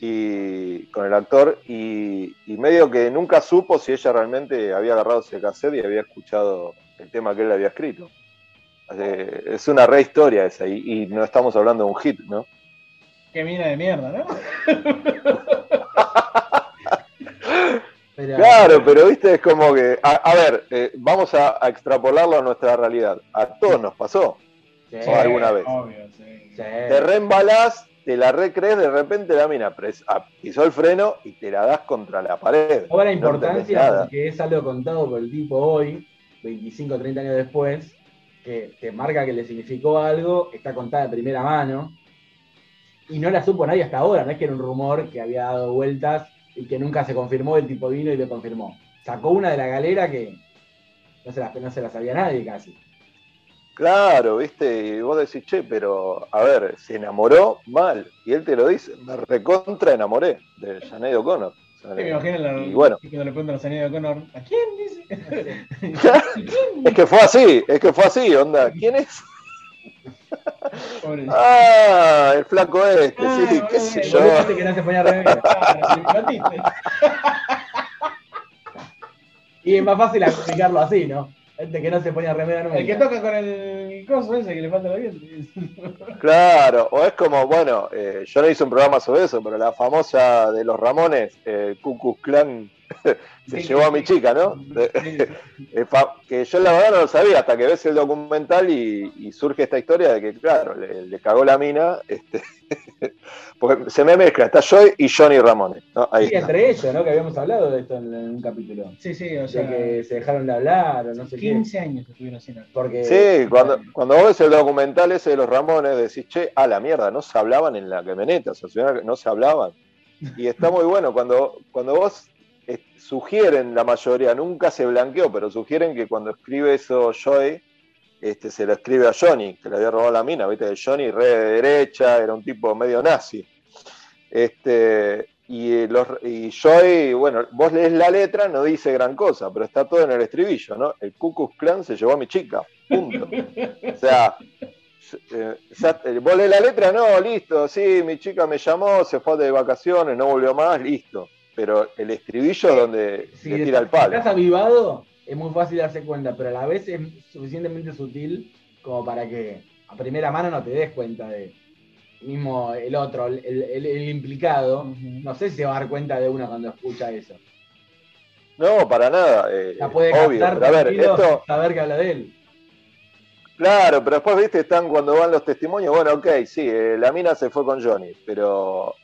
y con el actor, y medio que nunca supo si ella realmente había agarrado ese cassette y había escuchado el tema que él había escrito. Eh, es una re historia esa, y, y no estamos hablando de un hit, ¿no? Qué mina de mierda, ¿no? (laughs) Claro, pero viste, es como que, a, a ver, eh, vamos a, a extrapolarlo a nuestra realidad. A todos nos pasó. Sí, alguna vez. Obvio, sí. sí. Te reembalás, te la recrees, de repente la mina pisó el freno y te la das contra la pared. Cobra No importancia porque es algo contado por el tipo hoy, 25 o 30 años después, que te marca que le significó algo, está contada de primera mano, y no la supo nadie hasta ahora, no es que era un rumor que había dado vueltas y que nunca se confirmó, el tipo vino y lo confirmó. Sacó una de la galera que no se la, no se la sabía nadie casi. Claro, viste, y vos decís, che, pero a ver, se enamoró mal. Y él te lo dice, me recontra enamoré de Janet O'Connor. Sí, me imagino la, y bueno, cuando le preguntan a Sanidad de Connor, ¿a quién dice? (laughs) es que fue así, es que fue así, onda. ¿Quién es? Pobre. Ah, el flaco este, sí, Ah, qué sé yo. Que no se ponía. (laughs) Y es más fácil explicarlo así, ¿no? Este que no se ponía remera nunca. El que toca con el coso ese que le falta la diente. (laughs) Claro, o es como, bueno, eh, yo no hice un programa sobre eso, pero la famosa de los Ramones, eh, Ku Klux Klan, (laughs) se Sí, llevó a mi chica, ¿no? (laughs) Eh, que yo la verdad no lo sabía hasta que ves el documental y, y surge esta historia de que, claro, le, le cagó la mina, este, porque se me mezcla, está Joy y Johnny Ramones, ¿no? Ahí Sí, está. entre ellos, ¿no? Que habíamos hablado de esto en, en un capítulo. Sí, sí, o De sea, que se dejaron de hablar o no sé 15 años estuvieron sin hablar. qué. Porque. Sí, cuando, cuando vos ves el documental ese de los Ramones, decís, che, a la mierda, no se hablaban en la camioneta, o sea, no se hablaban. Y está muy bueno, cuando, cuando vos eh, sugieren, la mayoría, nunca se blanqueó, pero sugieren que cuando escribe eso Joy, este, se lo escribe a Johnny, que le había robado la mina, viste, Johnny re de derecha, era un tipo medio nazi. Este, y, eh, los, y Joy, bueno, vos lees la letra, no dice gran cosa, pero está todo en el estribillo, ¿no? El Ku Klux Klan se llevó a mi chica, punto. O sea, eh, ya- eh, vos lees la letra, no, listo, sí, mi chica me llamó, se fue de vacaciones, no volvió más, listo. Pero el estribillo es donde Si tira el palo. estás avivado, es muy fácil darse cuenta, pero a la vez es suficientemente sutil como para que a primera mano no te des cuenta de. Mismo el otro, el, el- el implicado, no sé si se va a dar cuenta de una cuando escucha eso. No, para nada. eh, La puede obvio. captar Pero a ver, esto, saber que habla de él. claro, pero después, viste, están cuando van los testimonios, bueno, ok, sí, eh, la mina se fue con Johnny, pero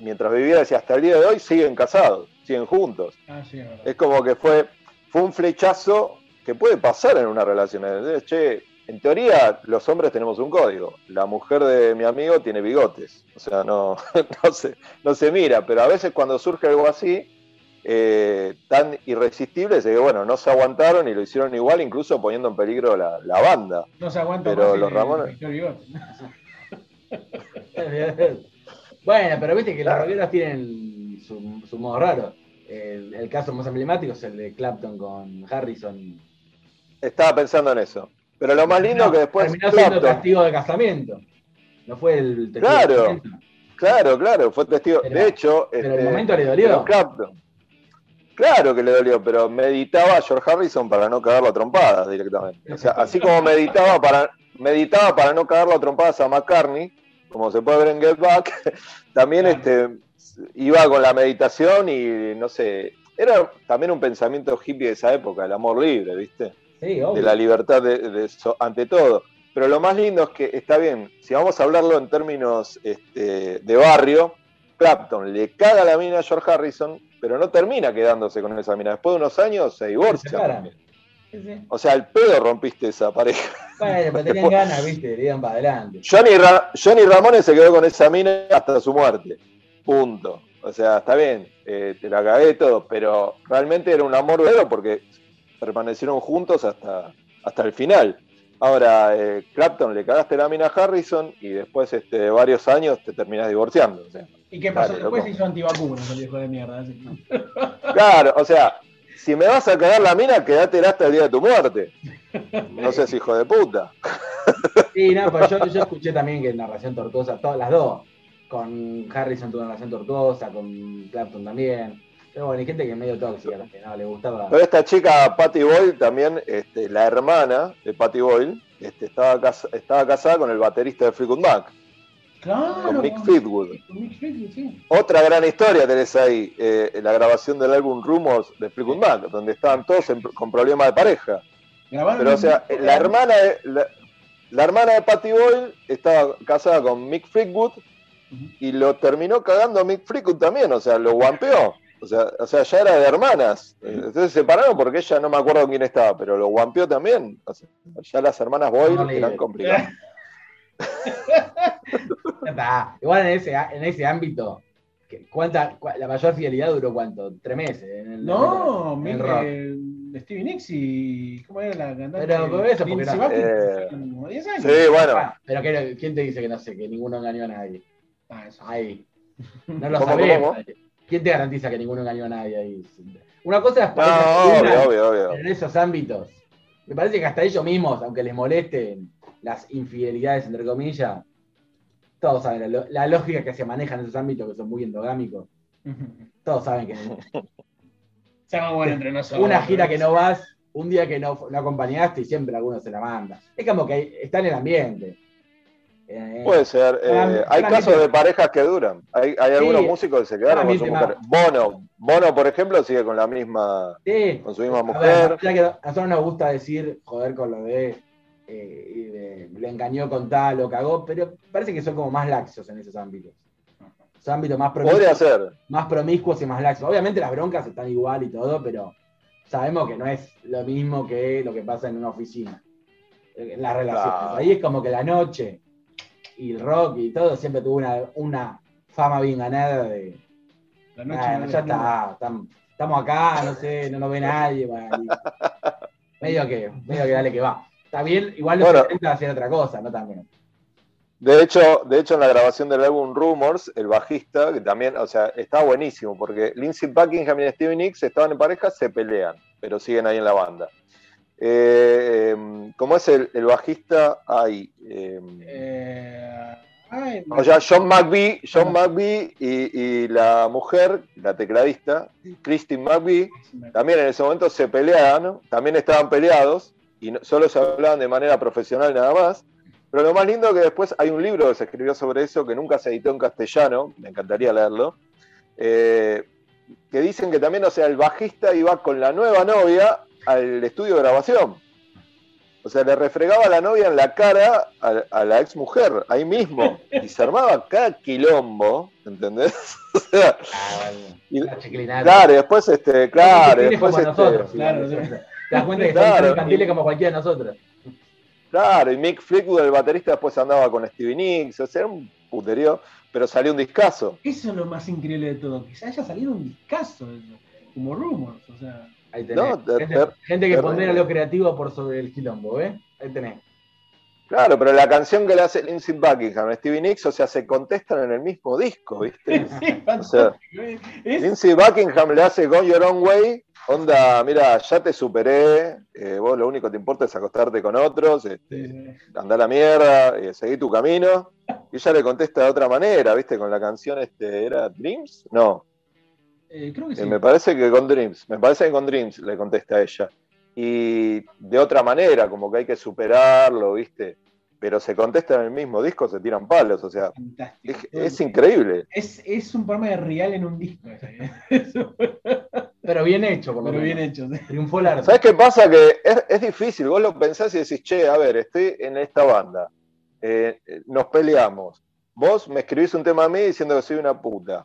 mientras vivía, decía, hasta el día de hoy siguen casados, siguen juntos. Ah, sí. Es como que fue, fue un flechazo que puede pasar en una relación. ¿entendés? Che, en teoría, los hombres tenemos un código. La mujer de mi amigo tiene bigotes. O sea, no, (laughs) no, se, no se mira. Pero a veces cuando surge algo así, eh, tan irresistible, es que, bueno, no se aguantaron y lo hicieron igual, incluso poniendo en peligro la, la banda. No se aguanta Pero los Ramones- (laughs) bueno, pero viste que las rockeras tienen su, su modo raro. El, el caso más emblemático es el de Clapton con Harrison. Estaba pensando en eso. Pero lo más lindo No, que después terminó siendo Clapton- castigo de casamiento. No fue el testigo Claro. de. Claro, claro, fue testigo. Pero- de hecho, pero este, el momento le dolió. Clapton. Claro que le dolió, pero meditaba a George Harrison para no cagarlo a trompadas directamente. O sea, así como meditaba para, meditaba para no cagarlo a trompadas a McCartney, como se puede ver en Get Back, (laughs) también este, iba con la meditación y no sé, era también un pensamiento hippie de esa época, el amor libre, ¿viste? Sí, obvio. de la libertad de, de eso, ante todo. Pero lo más lindo es que está bien, si vamos a hablarlo en términos este, de barrio, Clapton le caga la mina a George Harrison, pero no termina quedándose con esa mina. Después de unos años se divorcia. separan. Sí, sí. O sea, al pedo rompiste esa pareja. Bueno, pero (laughs) tenían ganas, viste, le iban para adelante. Johnny, Ra- Johnny Ramones se quedó con esa mina hasta su muerte. Punto. O sea, está bien, eh, te la cagué todo, pero realmente era un amor verdadero porque permanecieron juntos hasta, hasta el final. Ahora, eh, Clapton le cagaste la mina a Harrison y después este, de varios años te terminás divorciando. o sea. ¿Y qué pasó? Dale, Después loco. hizo antivacunas el viejo de mierda. así Claro, o sea, si me vas a cagar la mina, quédate hasta el día de tu muerte. No seas hijo de puta. Sí, no, pero yo, yo escuché también que narración tortuosa, todas las dos. Con Harrison tuvo narración tortuosa, con Clapton también. Pero bueno, hay gente que es medio tóxica, que no le gustaba. Pero esta chica, Patty Boyle, también, este, la hermana de Patty Boyle, este, estaba, cas- estaba casada con el baterista de Fleetwood Mac, Claro. con Mick Fleetwood. Con Mick Fleetwood, sí. Otra gran historia tenés ahí, eh, la grabación del álbum Rumors de Fleetwood Mac, donde estaban todos en- con problemas de pareja. Grabaron Pero, o sea, la hermana de, la, la hermana de Patty Boyle estaba casada con Mick Fleetwood y lo terminó cagando a Mick Fleetwood también, o sea, lo guampeó. O sea, o sea, ya era de hermanas. Entonces se separaron porque ella no me acuerdo quién estaba, pero lo guampeó también. O sea, ya las hermanas No, Boyle ni eran complicadas. (laughs) Igual en ese, en ese ámbito, ¿cuánta, la mayor fidelidad duró cuánto? ¿Tres meses? En el, No, en el Mick, rock. eh, Stevie Nicks y. ¿Cómo era la cantante? Pero, pero eso porque era- Eh, como 10 años. Sí, bueno. Ah, pero ¿quién te dice que no sé, que ninguno engañó a nadie? Ah, eso. Ahí. (laughs) No lo ¿Cómo, sabemos. ¿Quién te garantiza que ninguno engañó a nadie ahí? Una cosa es No, parejas que obvio, obvio, obvio. pero en esos ámbitos. Me parece que hasta ellos mismos, aunque les molesten las infidelidades, entre comillas, todos saben la, lógica que se maneja en esos ámbitos que son muy endogámicos. (laughs) Todos saben que (laughs) Seamos buenos entre nosotros. una gira que no vas, un día que no, no acompañaste y siempre alguno se la manda. Es como que está en el ambiente. Eh, Puede ser. eh, hay casos de parejas que duran. Hay, hay algunos músicos que se quedaron con su mujer. Bono, Bono, por ejemplo, sigue con la misma, sí, con su misma A mujer. ver, ya que a nosotros nos gusta decir, joder, con lo de, eh, de- le engañó con tal o cagó, pero parece que son como más laxos en esos ámbitos. Son ámbitos más Podría promiscuos, ser. más promiscuos y más laxos. Obviamente las broncas están igual y todo, pero sabemos que no es lo mismo que lo que pasa en una oficina. En las relaciones. Claro. Ahí es como que la noche y el rock y todo siempre tuvo una, una fama bien ganada de La noche no ya está, tam- estamos acá, no sé, no nos ve nadie. (laughs) medio que, medio que dale que va. Está bien, igual los Bueno. 70 hacer otra cosa, no también. De hecho, de hecho, en la grabación del álbum Rumors, el bajista, que también, o sea, está buenísimo, porque Lindsey Buckingham y Stevie Nicks estaban en pareja, se pelean, pero siguen ahí en la banda. Eh, eh, ¿Cómo es el, el bajista? Ay, eh, Eh, ay, o sea, John McVie, John McVie y, y la mujer, la tecladista, Christine McVie, también en ese momento se peleaban, también estaban peleados y no- solo se hablaban de manera profesional nada más. Pero lo más lindo es que después hay un libro que se escribió sobre eso que nunca se editó en castellano, me encantaría leerlo, eh, que dicen que también, o sea, el bajista iba con la nueva novia al estudio de grabación. O sea, le refregaba a la novia en la cara a, a la ex mujer, ahí mismo, (laughs) y se armaba cada quilombo, ¿entendés? (laughs) O sea, Ah, bueno. y- claro, y después, este, claro, y después, como este, nosotros, claro, sí. Te das cuenta que Claro. son infantiles como cualquiera de nosotros. Claro, y Mick Fleetwood, el baterista, después andaba con Stevie Nicks, o sea, era un puterío, pero salió un discazo. Eso es lo más increíble de todo, que se haya salido un discazo, como Rumors, o sea. Ahí tenés. No, te- gente, te- gente que pondera lo creativo por sobre el quilombo, ¿eh? Ahí tenés. Claro, pero la canción que le hace Lindsey Buckingham a Stevie Nicks, o sea, se contestan en el mismo disco, ¿viste? (laughs) Sí, O sea, ¿eh? es, Lindsey Buckingham le hace Go Your Own Way, onda, mira, ya te superé, eh, vos lo único que te importa es acostarte con otros, este, a la mierda, eh, seguí tu camino. Y ella le contesta de otra manera, ¿viste? Con la canción, este, ¿era Dreams? No, eh, creo que Eh, sí. me parece que con Dreams, me parece que con Dreams le contesta a ella. Y de otra manera, como que hay que superarlo, ¿viste? Pero se contesta en el mismo disco, se tiran palos, o sea, Fantástico. es, es increíble. Es, es un programa de real en un disco. ¿eh? (laughs) Pero bien hecho, por lo Pero bien menos. hecho. sí. Triunfó el arte. ¿Sabes qué pasa? Que es, es difícil. Vos lo pensás y decís, che, a ver, estoy en esta banda. eh, nos peleamos. Vos me escribís un tema a mí diciendo que soy una puta.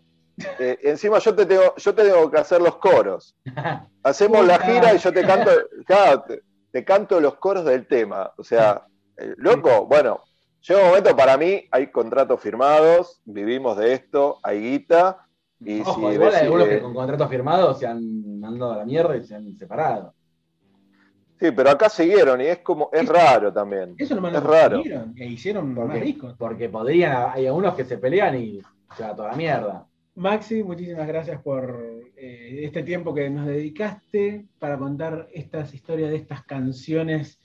Eh, encima yo te, tengo, yo te tengo que hacer los coros. (laughs) Hacemos la gira y yo te canto, (laughs) claro, te, te canto los coros del tema. O sea, eh, loco, bueno, llega un momento para mí, hay contratos firmados, vivimos de esto, hay guita. Y Ojo, si igual hay algunos que- con contratos firmados se han mandado a la mierda y se han separado. Sí, pero acá siguieron y es como, es raro también. Eso nomás Es lo raro. e hicieron Porque- más discos. Porque podrían, hay algunos que se pelean y se va toda la mierda. Maxi, muchísimas gracias por eh, este tiempo que nos dedicaste para contar estas historias de estas canciones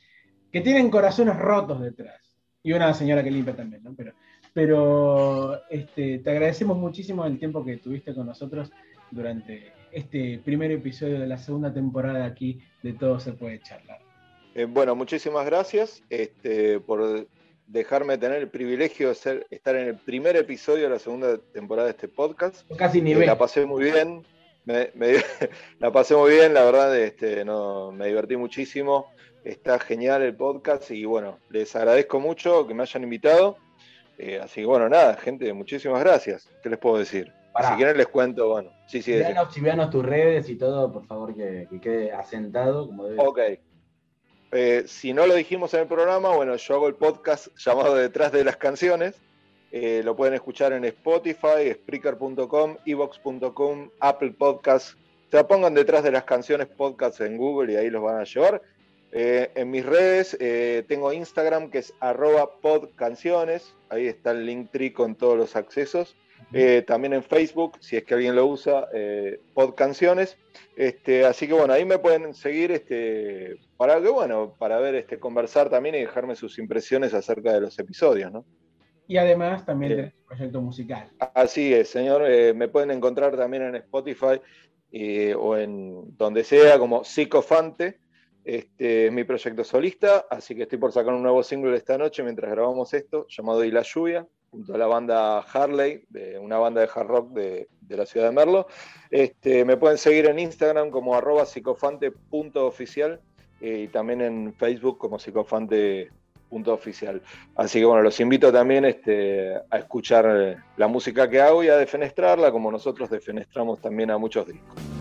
que tienen corazones rotos detrás. Y una señora que limpia también, ¿no? Pero, pero este, te agradecemos muchísimo el tiempo que tuviste con nosotros durante este primer episodio de la segunda temporada aquí de Todo se puede charlar. Eh, bueno, muchísimas gracias este, por dejarme tener el privilegio de ser, estar en el primer episodio de la segunda temporada de este podcast. Casi ni Eh, la pasé muy bien, me- me- (laughs) la pasé muy bien, la verdad, este, no, me divertí muchísimo. Está genial el podcast y bueno, les agradezco mucho que me hayan invitado. Eh, así que bueno, nada, gente, muchísimas gracias. ¿Qué les puedo decir? Pará. Si quieren les cuento, bueno, sí, sí, chivianos tus redes y todo, por favor, que, que quede asentado como debe Ok. Eh, si no lo dijimos en el programa, bueno, yo hago el podcast (laughs) llamado Detrás de las Canciones. Eh, lo pueden escuchar en Spotify, Spreaker.com, Evox.com, Apple Podcasts. O sea, pongan Detrás de las Canciones podcast en Google y ahí los van a llevar. Eh, en mis redes tengo Instagram que es arroba podcanciones. Ahí está el link tree con todos los accesos. Eh, también en Facebook, si es que alguien lo usa, eh, podcanciones. Este, así que bueno, ahí me pueden seguir este, para que bueno, para ver, este, conversar también y dejarme sus impresiones acerca de los episodios, ¿no? Y además también tenés un proyecto musical. Así es, señor. eh, me pueden encontrar también en Spotify eh, o en donde sea como Psicofante. Este es mi proyecto solista, así que estoy por sacar un nuevo single esta noche mientras grabamos esto, llamado Y la lluvia, junto a la banda Harley, de una banda de hard rock de, de la ciudad de Merlo. Este, me pueden seguir en Instagram como arroba psicofante.oficial eh, y también en Facebook como psicofante.oficial. Así que bueno, los invito también este, a escuchar eh, la música que hago y a defenestrarla como nosotros defenestramos también a muchos discos.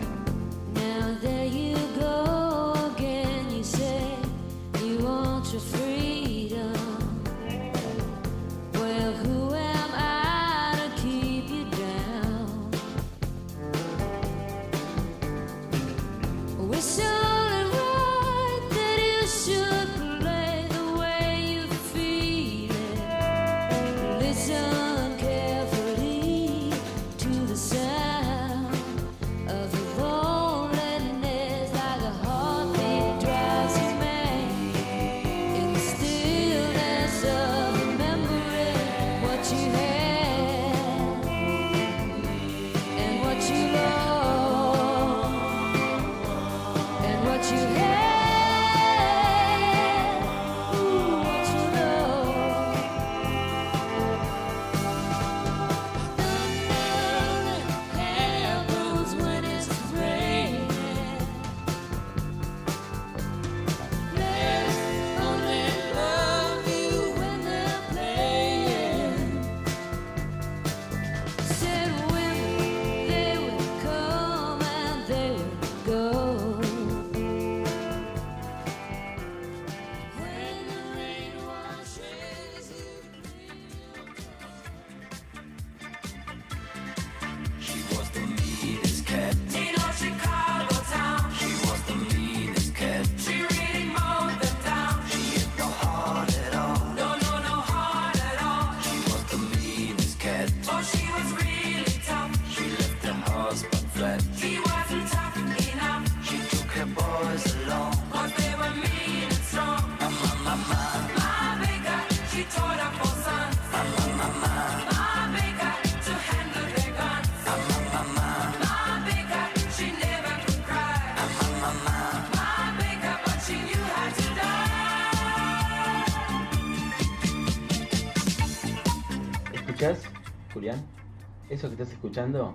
¿Eso que estás escuchando?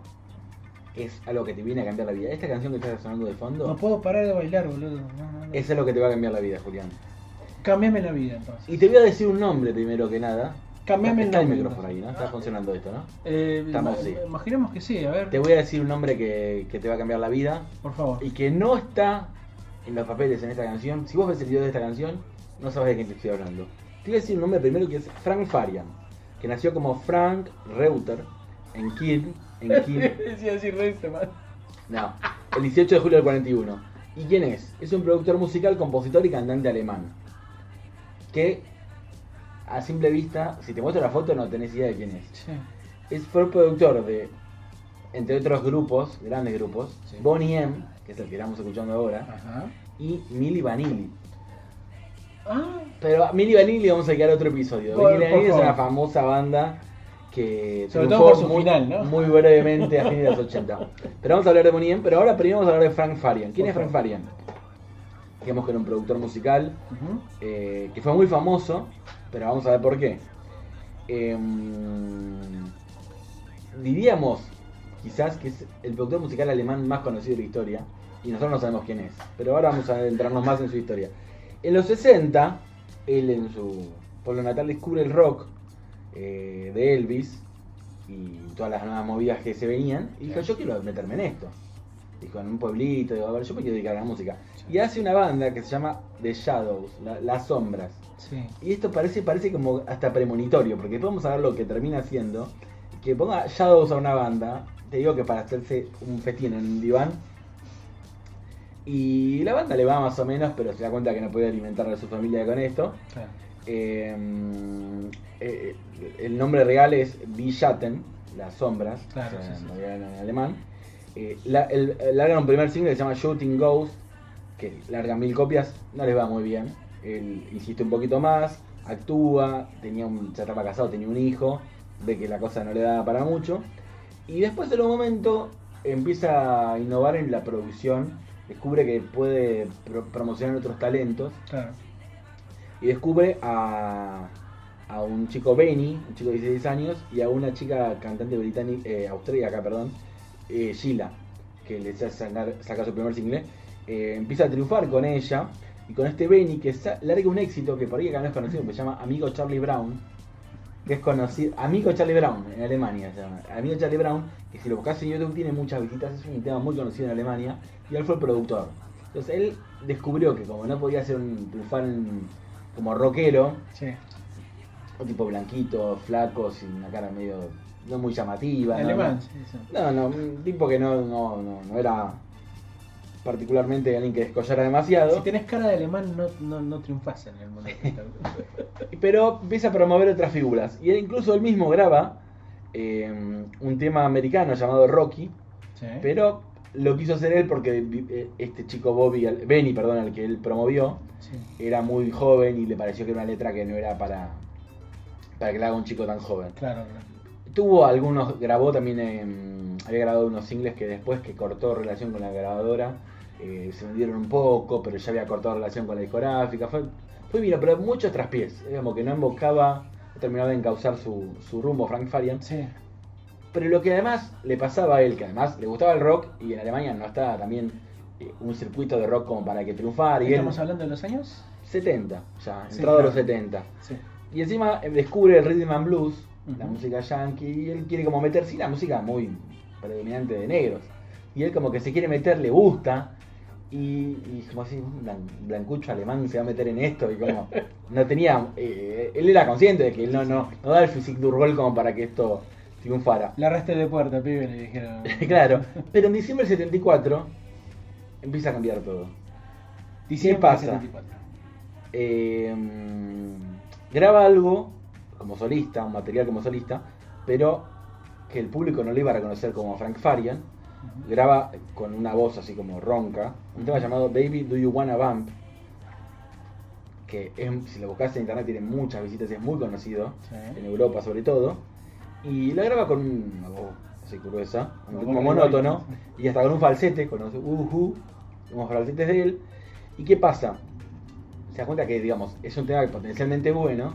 es algo que te viene a cambiar la vida. Esta canción que está sonando de fondo, No puedo parar de bailar, boludo. No, no, no. eso es lo que te va a cambiar la vida, Julián. Cambiame la vida entonces. Y te voy a decir un nombre primero que nada. Cambiame el Está el nombre, micrófono ahí. ¿no? Está funcionando esto, ¿no? Eh, Estamos, sí. Imaginemos que sí, a ver. Te voy a decir un nombre que, que te va a cambiar la vida Por favor. y que no está en los papeles en esta canción. Si vos ves el video de esta canción, no sabes de quién te estoy hablando. Te voy a decir un nombre primero que es Frank Farian, que nació como Frank Reuter en Kiel, en Decía (laughs) así, man. no, el 18 de julio del 41. ¿Y quién es? Es un productor musical, compositor y cantante alemán. Que a simple vista, si te muestro la foto no tenés idea de quién es. Sí. Es fue productor de, entre otros grupos, grandes grupos, Sí. Bonnie M, que es el que estamos escuchando ahora, Ajá. y Milli Vanilli. Ah, Pero a Milli Vanilli vamos a quedar otro episodio. Por- Milli Vanilli es una famosa banda que Sobre todo por su muy, final, ¿no? muy brevemente a fines de los 80. Pero vamos a hablar de Bonnie M, pero ahora primero vamos a hablar de Frank Farian. ¿Quién es Frank. Farian? Digamos que era un productor musical eh, que fue muy famoso, pero vamos a ver por qué. Em, diríamos, quizás, que es el productor musical alemán más conocido de la historia, y nosotros no sabemos quién es, pero ahora vamos a adentrarnos más en su historia. En los 60, él en su pueblo natal descubre el rock eh, de Elvis y todas las nuevas movidas que se venían, y dijo, yo quiero meterme en esto. Dijo, en un pueblito, digo, a ver, yo me quiero dedicar a la música. Y hace una banda que se llama The Shadows, la- Las Sombras. Sí. Y esto parece, parece como hasta premonitorio, porque después vamos a ver lo que termina haciendo. Que ponga Shadows a una banda, te digo que para hacerse un festín en un diván. Y la banda le va más o menos, pero se da cuenta que no puede alimentar a su familia con esto. Claro. Eh, eh, el nombre real es Schatten, las sombras, Claro, o sea, sí, sí, en alemán. Eh, la- el, largan un primer single que se llama Shooting Ghost, que larga mil copias, no les va muy bien. Él insiste un poquito más, actúa, tenía un, ya estaba casado, tenía un hijo, ve que la cosa no le daba para mucho. Y después en un momento empieza a innovar en la producción, descubre que puede pro- promocionar otros talentos Claro. y descubre a, a un chico Benny, un chico de 16 años, y a una chica cantante británica, eh, austríaca, perdón, eh, Sheila, que le hace sacar, sacar su primer single. Eh, empieza a triunfar con ella y con este Benny que larga un éxito que por ahí acá no es conocido, que se llama Amigo Charlie Brown, que es conocido, Amigo Charlie Brown en Alemania se llama, Amigo Charlie Brown, que si lo buscas en YouTube tiene muchas visitas, es un tema muy conocido en Alemania, y él fue el productor. Entonces él descubrió que como no podía ser un triunfar como rockero. Un tipo blanquito, flaco, sin una cara medio no muy llamativa. Alemán. No, no, un tipo que no, no, no, no era particularmente alguien que descollara demasiado. Si tenés cara de alemán, no, no, no triunfás en el mundo. (laughs) Pero empieza a promover otras figuras. Y él incluso él mismo graba eh, un tema americano llamado Rocky, Sí. pero lo quiso hacer él porque eh, este chico Bobby, Benny, perdón, al que él promovió, Sí. era muy joven y le pareció que era una letra que no era para, para que la haga un chico tan joven. Claro, claro. Tuvo algunos, grabó también, en- había grabado unos singles que después que cortó relación con la grabadora, eh, se vendieron un poco, pero ya había cortado relación con la discográfica. Fue, fue bien, pero muchos traspiés, como que no emboscaba, no terminaba de encauzar su, su rumbo Frank Farian. Sí. Pero lo que además le pasaba a él, que además le gustaba el rock y en Alemania no estaba también eh, un circuito de rock como para que triunfara. Y él, ¿Estamos hablando de los años? 70, ya, Sí, entrado a los claro. 70. Sí. Y encima eh, descubre el rhythm and blues, la música yankee, y él quiere como meterse, y la música muy predominante de negros. Y él como que se quiere meter, le gusta, y, y como así, un blan- blancucho alemán se va a meter en esto, y como (laughs) no tenía, eh, él era consciente de que él no, no, no da el physique d'Urgol como para que esto triunfara. La arresté de puerta, pibe, le dijeron. (laughs) claro, pero en diciembre del 74 empieza a cambiar todo. Diciembre pasa? del 74. Eh, graba algo como solista, un material como solista, pero que el público no le iba a reconocer como Frank Farian. Graba con una voz así como ronca, un tema llamado Baby Do You Wanna Bump, que es- si lo buscas en internet tiene muchas visitas y es muy conocido, Sí. en Europa sobre todo, y lo graba con una voz así gruesa, un Como monótono, y hasta con un falsete, con los uhu, unos falsetes de él. ¿Y qué pasa? Se da cuenta que, digamos, es un tema potencialmente bueno,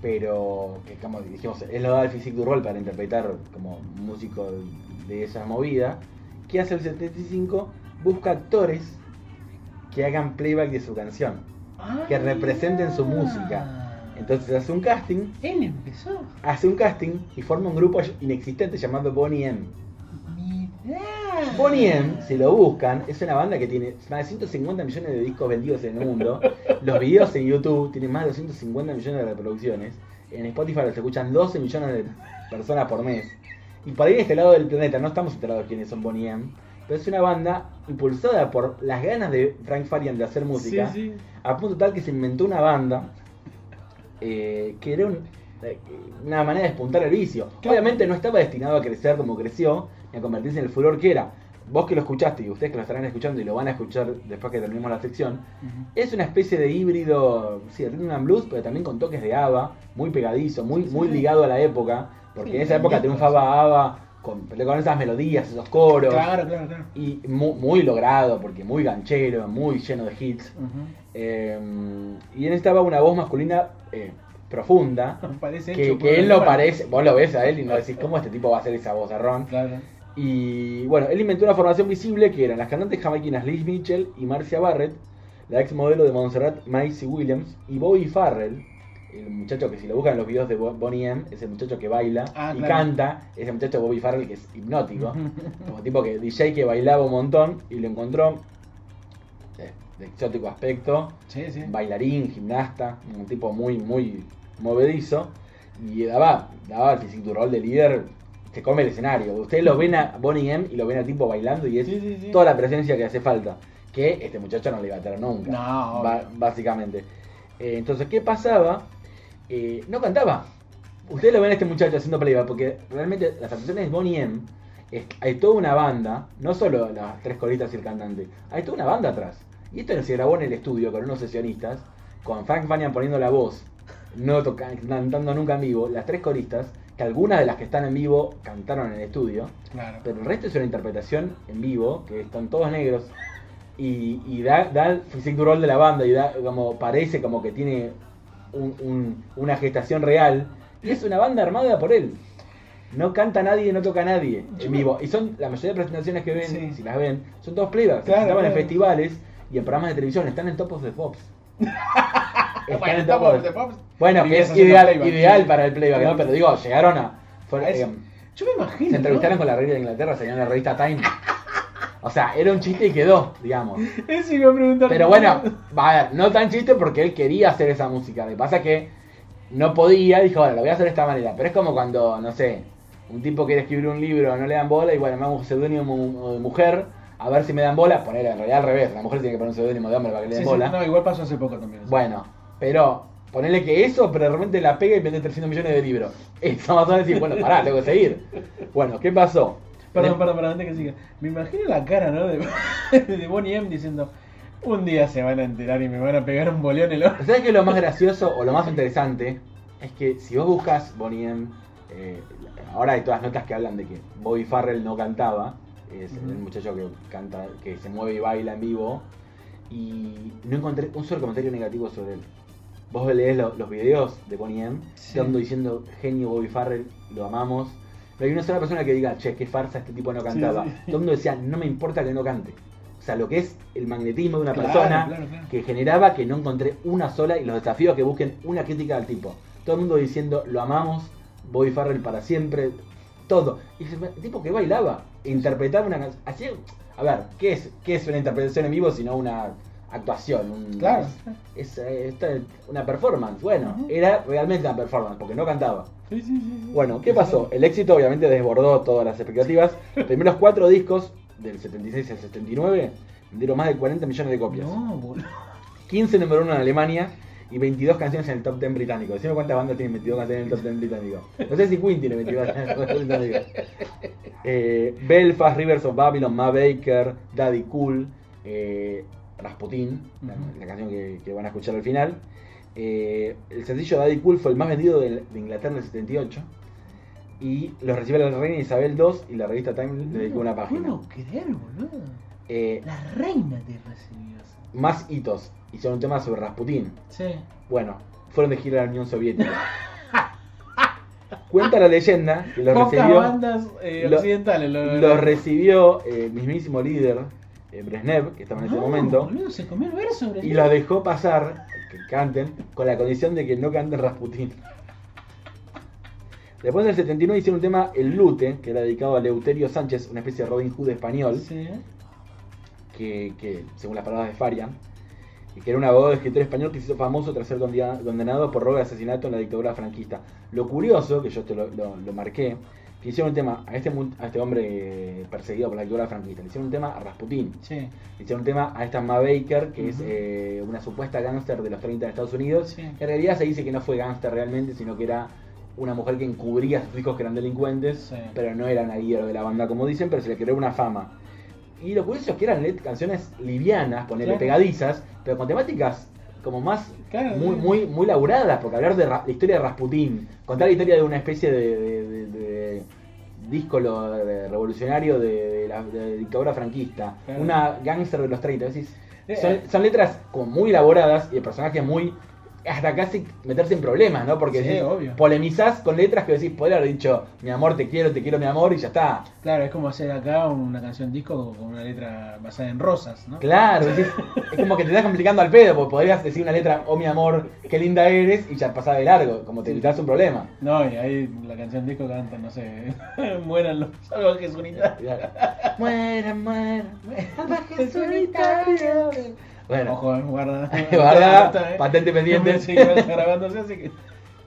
pero que como dijimos, él no da el physique du rol para interpretar como músico de esa movida. ¿Qué hace el 75? Busca actores que hagan playback de su canción, que representen su música. Entonces hace un casting, Él empezó. hace un casting y forma un grupo inexistente llamado Bonnie M. Mirá. Bonnie M, si lo buscan, es una banda que tiene más de 150 millones de discos vendidos en el mundo. (laughs) Los videos en YouTube tienen más de 250 millones de reproducciones. En Spotify los escuchan 12 millones de personas por mes. Y por ahí de este lado del planeta no estamos enterados de quiénes son Bonnie M. Pero es una banda impulsada por las ganas de Frank Farian de hacer música. Sí, sí. A punto tal que se inventó una banda eh, que era un- eh, una manera de despuntar el vicio. Obviamente no estaba destinado a crecer como creció, ni a convertirse en el furor que era. Vos que lo escuchaste y ustedes que lo estarán escuchando y lo van a escuchar después que terminemos la sección, es una especie de híbrido, sí, rhythm and blues, pero también con toques de ABBA, muy pegadizo, muy, muy ligado a la época, porque Sí, en esa época triunfaba ABBA con, con esas melodías, esos coros, Claro, claro, claro. y mu- muy, logrado, porque muy ganchero, muy lleno de hits. Eh, y él estaba una voz masculina eh, profunda, (laughs) Parece que, hecho que él animal. parece, vos lo ves a él y no (laughs) decís, ¿cómo este tipo va a hacer esa voz de Ron? Claro. Y bueno, él inventó una formación visible que eran las cantantes jamaiquinas Liz Mitchell y Marcia Barrett, la ex modelo de Montserrat Maisie Williams y Bobby Farrell, el muchacho que si lo buscan en los videos de Bo- Bonnie M, es el muchacho que baila Ah, y claro. canta, ese muchacho Bobby Farrell que es hipnótico, como tipo que DJ que bailaba un montón y lo encontró eh, de exótico aspecto, Sí, sí. bailarín, gimnasta, un tipo muy, muy movedizo. Y daba, daba el rol de líder, se come el escenario. Ustedes lo ven a Bonnie M y lo ven a tipo bailando y es Sí, sí, sí. toda la presencia que hace falta. Que este muchacho no le iba a tener nunca. No, básicamente. Eh, entonces, ¿qué pasaba? Eh, no cantaba. Ustedes lo ven a este muchacho haciendo playback, porque realmente las actuaciones de Bonnie M, es- hay toda una banda, no solo las tres coristas y el cantante, hay toda una banda atrás. Y esto se grabó en el estudio con unos sesionistas, con Frank Fanian poniendo la voz, no cantando nunca en vivo, las tres coristas, que algunas de las que están en vivo cantaron en el estudio, Claro. pero el resto es una interpretación en vivo, que están todos negros, y, y da, da el physique du rol de la banda, y da como parece como que tiene un- un- una gestación real, y es una banda armada por él. No canta nadie, no toca nadie en vivo. Y son la mayoría de presentaciones que ven, Sí. si las ven, son todos playbacks. Claro, Estaban en claro. festivales y en programas de televisión, están en Topos de Pops. (laughs) Bueno, estamos que es ideal, ideal para el playback, ¿no? Pero digo, llegaron a. fueron, eh, Yo me imagino. se entrevistaron ¿no? con la reina de Inglaterra, salían en la revista Time. O sea, era un chiste y quedó, digamos. Eso iba a preguntar. Pero bueno, a ver, no tan chiste porque él quería hacer esa música. Lo que pasa es que no podía, dijo, bueno, lo voy a hacer de esta manera. Pero es como cuando, no sé, un tipo quiere escribir un libro, no le dan bola y bueno, me hago un seudónimo de mujer, a ver si me dan bola. Poner en realidad al revés, la mujer tiene que poner un seudónimo de hombre para que le Sí, den sí, bola. no, igual pasó hace poco también. Bueno, pero ponerle que eso, pero de repente la pega y vende 300 millones de libros. (laughs) Eso más o menos decir, bueno, pará, tengo que seguir. Bueno, ¿qué pasó? Perdón, Le- perdón, perdón, antes que siga. Me imagino la cara, ¿no? De, (laughs) de Bonnie M diciendo: Un día se van a enterar y me van a pegar un boleón el ojo. (laughs) ¿Sabes qué es lo más gracioso o lo más interesante? Es que si vos buscas Bonnie M, eh, ahora hay todas notas que hablan de que Bobby Farrell no cantaba, es el muchacho que canta, que se mueve y baila en vivo, y no encontré un solo comentario negativo sobre él. Vos lees lo- los videos de Bonnie M, Sí. todo el mundo diciendo genio Bobby Farrell, lo amamos. Pero hay una sola persona que diga, che, qué farsa, este tipo no cantaba. sí. Todo el mundo decía, no me importa que no cante. O sea, lo que es el magnetismo de una Claro, persona claro, claro. que generaba que no encontré una sola y los desafíos que busquen una crítica al tipo. Todo el mundo diciendo, lo amamos, Bobby Farrell para siempre, todo. Y el tipo que bailaba, interpretaba una canción. Así, a ver, ¿qué es, ¿qué es una interpretación en vivo sino una actuación? Un, Claro. Es, eh, es una performance. Bueno, era realmente una performance porque no cantaba. Sí, sí, sí, sí. Bueno, ¿qué pasó? El éxito obviamente desbordó todas las expectativas. Los primeros cuatro discos, del 76 al 79, vendieron más de 40 millones de copias. No, boludo. 15 número 1 en Alemania y 22 canciones en el top 10 británico. Decime cuántas bandas tienen 22 canciones en el top 10 británico. No sé si Queen tiene 22 canciones en el top 10 británico. Eh, Belfast, Rivers of Babylon, Ma Baker, Daddy Cool, eh, Rasputin, la, la canción que, que van a escuchar al final. Eh, el sencillo Daddy Cool fue el más vendido de, de Inglaterra en el 78. Y lo recibió la reina Isabel II y la revista Time le dedicó una página. No creer, boludo. Eh, La reina te recibió. más hitos. Hicieron un tema sobre Rasputin. Sí. Bueno, fueron de gira a la Unión Soviética. Cuenta la leyenda que los Pocas recibió, bandas eh, lo- occidentales lo los recibió el mismísimo líder eh, Brezhnev, que estaba en ese No, momento, boludo, se comió el verso, y los dejó pasar, que canten, con la condición de que no canten Rasputín. Después del 79 hicieron un tema El Lute, que era dedicado a Leuterio Sánchez, una especie de Robin Hood español, Sí. que, que, según las palabras de Farian, y que era un abogado de escritor español que se hizo famoso tras ser condena- condenado por robo de asesinato en la dictadura franquista. Lo curioso, que yo te lo, lo- lo marqué, que hicieron un tema a este, a este hombre perseguido por la dictadura franquista, le hicieron un tema a Rasputín, Sí. le hicieron un tema a esta Ma Baker, que es eh, una supuesta gángster de los 30 de Estados Unidos, Sí. en realidad se dice que no fue gángster realmente, sino que era una mujer que encubría a sus hijos que eran delincuentes, Sí. pero no era una líder de la banda como dicen, pero se le creó una fama. Y lo curioso es que eran canciones livianas, ponerle Claro. pegadizas, pero con temáticas como más Claro, muy, muy, muy laburadas, porque hablar de la historia de Rasputín, contar la historia de una especie de, de, de- de disco lo- de revolucionario de, la dictadura franquista, Claro. una gángster de los 30, decís, Eh, son, eh. son letras como muy elaboradas y de personajes muy hasta casi meterse en problemas, ¿no? Porque Sí, obvio. polemizás con letras que decís, podría haber dicho, mi amor, te quiero, te quiero, mi amor, y ya está. Claro, es como hacer acá una canción disco con una letra basada en rosas, ¿no? Claro, decís, (laughs) es como que te estás complicando al pedo, porque podrías decir una letra, oh mi amor, qué linda eres, y ya pasaba de largo, como te evitas un problema. No, y ahí la canción disco canta, no sé, (laughs) mueran los salvajes unitarios. (laughs) Muera, muera, muera, salvaje solitario. Bueno, Ojo, eh, guarda. (laughs) Guarda, Está, eh. patente (laughs) pendiente. Sí, igual está grabándose, así que.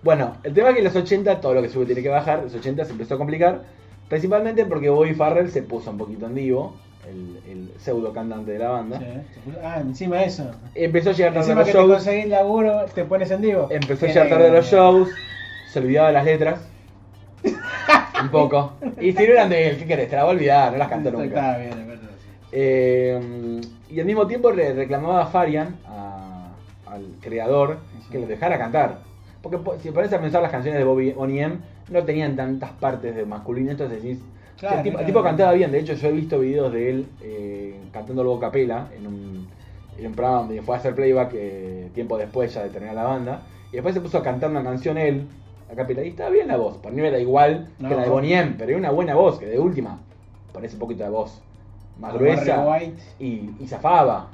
bueno, el tema es que en los 80 todo lo que sube tiene que bajar, en los 80 se empezó a complicar, principalmente porque Bobby Farrell se puso un poquito en divo, el, el pseudo cantante de la banda. Sí, Ah, encima eso. Empezó a llegar tarde a los que te shows, conseguís laburo, te pones en vivo. empezó a llegar tarde a los shows, se olvidaba de las letras. (laughs) un poco. Y si no eran de él, ¿qué querés? Te la va a olvidar, no las cantó nunca. Está bien, verdad. Eh, y al mismo tiempo le reclamaba a Farian, a- al creador, que lo dejara cantar. Porque po- si pones a pensar las canciones de Bobby Bonnie M, no tenían tantas partes de masculino, entonces decís. o sea, Claro, el, tipo, el claro. tipo cantaba bien, de hecho yo he visto videos de él eh, cantando luego capela en un, en un programa donde fue a hacer playback eh, tiempo después ya de terminar la banda. Y después se puso a cantar una canción él, a capela, y estaba bien la voz. Por mí era igual No. que la de Bonnie M, pero era una buena voz, que de última ponés un poquito de voz más gruesa White. y, y zafaba.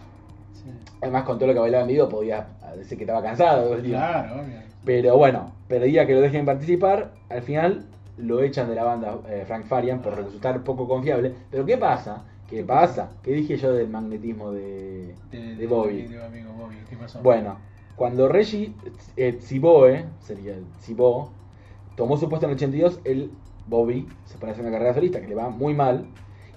Sí. Además, con todo lo que bailaba en vivo, podía decir que estaba cansado. Claro, obvio. Pero bueno, pedía que lo dejen participar. Al final lo echan de la banda eh, Frank Farian por resultar poco confiable. Pero ¿qué pasa? ¿Qué pasa? ¿Qué dije yo del magnetismo de, De, de Bobby? de amigo Bobby, ¿qué pasó? Bueno, cuando Reggie eh, Tsiboe, sería el Tsibo, tomó su puesto en el 82, el Bobby se pone a hacer una carrera solista que le va muy mal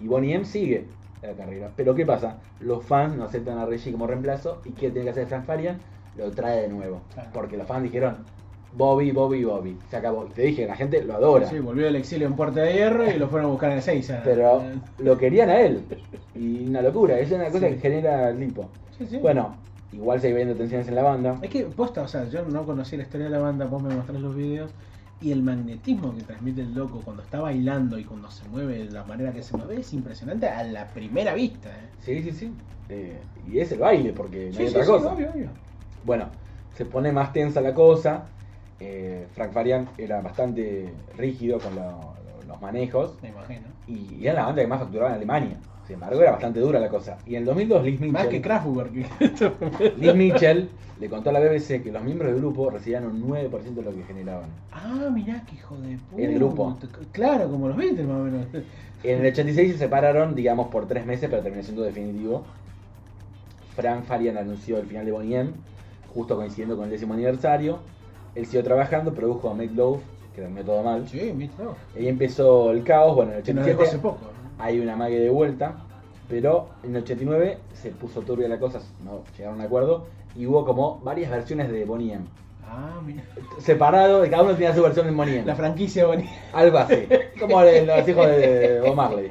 y Bonnie M sigue la carrera. Pero ¿qué pasa? Los fans no aceptan a Reggie como reemplazo y ¿qué tiene que hacer Frank Farian? Lo trae de nuevo. Claro. Porque los fans dijeron Bobby, Bobby, Bobby. Se acabó. Te dije, la gente lo adora. Sí, volvió del exilio en Puerta de Hierro y lo fueron a buscar en Ezeiza. Pero Eh, lo querían a él. Y una locura. Es una cosa Sí. que genera el tipo. Sí, sí. Bueno, igual sigue habiendo tensiones en la banda. Es que posta, o sea, yo no conocí la historia de la banda, vos me mostrás los videos y el magnetismo que transmite el loco cuando está bailando y cuando se mueve de la manera que se mueve es impresionante a la primera vista. ¿eh? Sí, sí, sí. Eh, y es el baile, porque no Sí, hay sí, otra sí, cosa. obvio, obvio. Bueno, se pone más tensa la cosa. Eh, Frank Farian era bastante rígido con lo- lo- los manejos. Me imagino. Y, y era la banda que más facturaba en Alemania. Sin embargo, era bastante dura la cosa. Y en el 2002, Liz Más que Mitchell, Kraftwerk. (laughs) Liz Mitchell le contó a la BBC que los miembros del grupo recibían un 9% de lo que generaban. ah, mirá que hijo de puta. El grupo. Claro, como los Beatles más o menos. En el 86 se separaron, digamos, por tres meses, pero terminó siendo definitivo. Frank Farian anunció el final de Bonnie M, justo coincidiendo con el décimo aniversario. Él siguió trabajando, produjo a Make Love, que terminó todo mal. Sí, mito. Ahí empezó el caos, bueno, en el Que nos dejó hace 87 poco. Hay una mague de vuelta, pero en el 89 se puso turbia la cosa, no llegaron a un acuerdo, y hubo como varias versiones de Bonnie M. Ah, mira. Separado, cada uno tenía su versión de Bonnie M. La franquicia bonita. Algo así, (laughs) como los hijos de Bob Marley.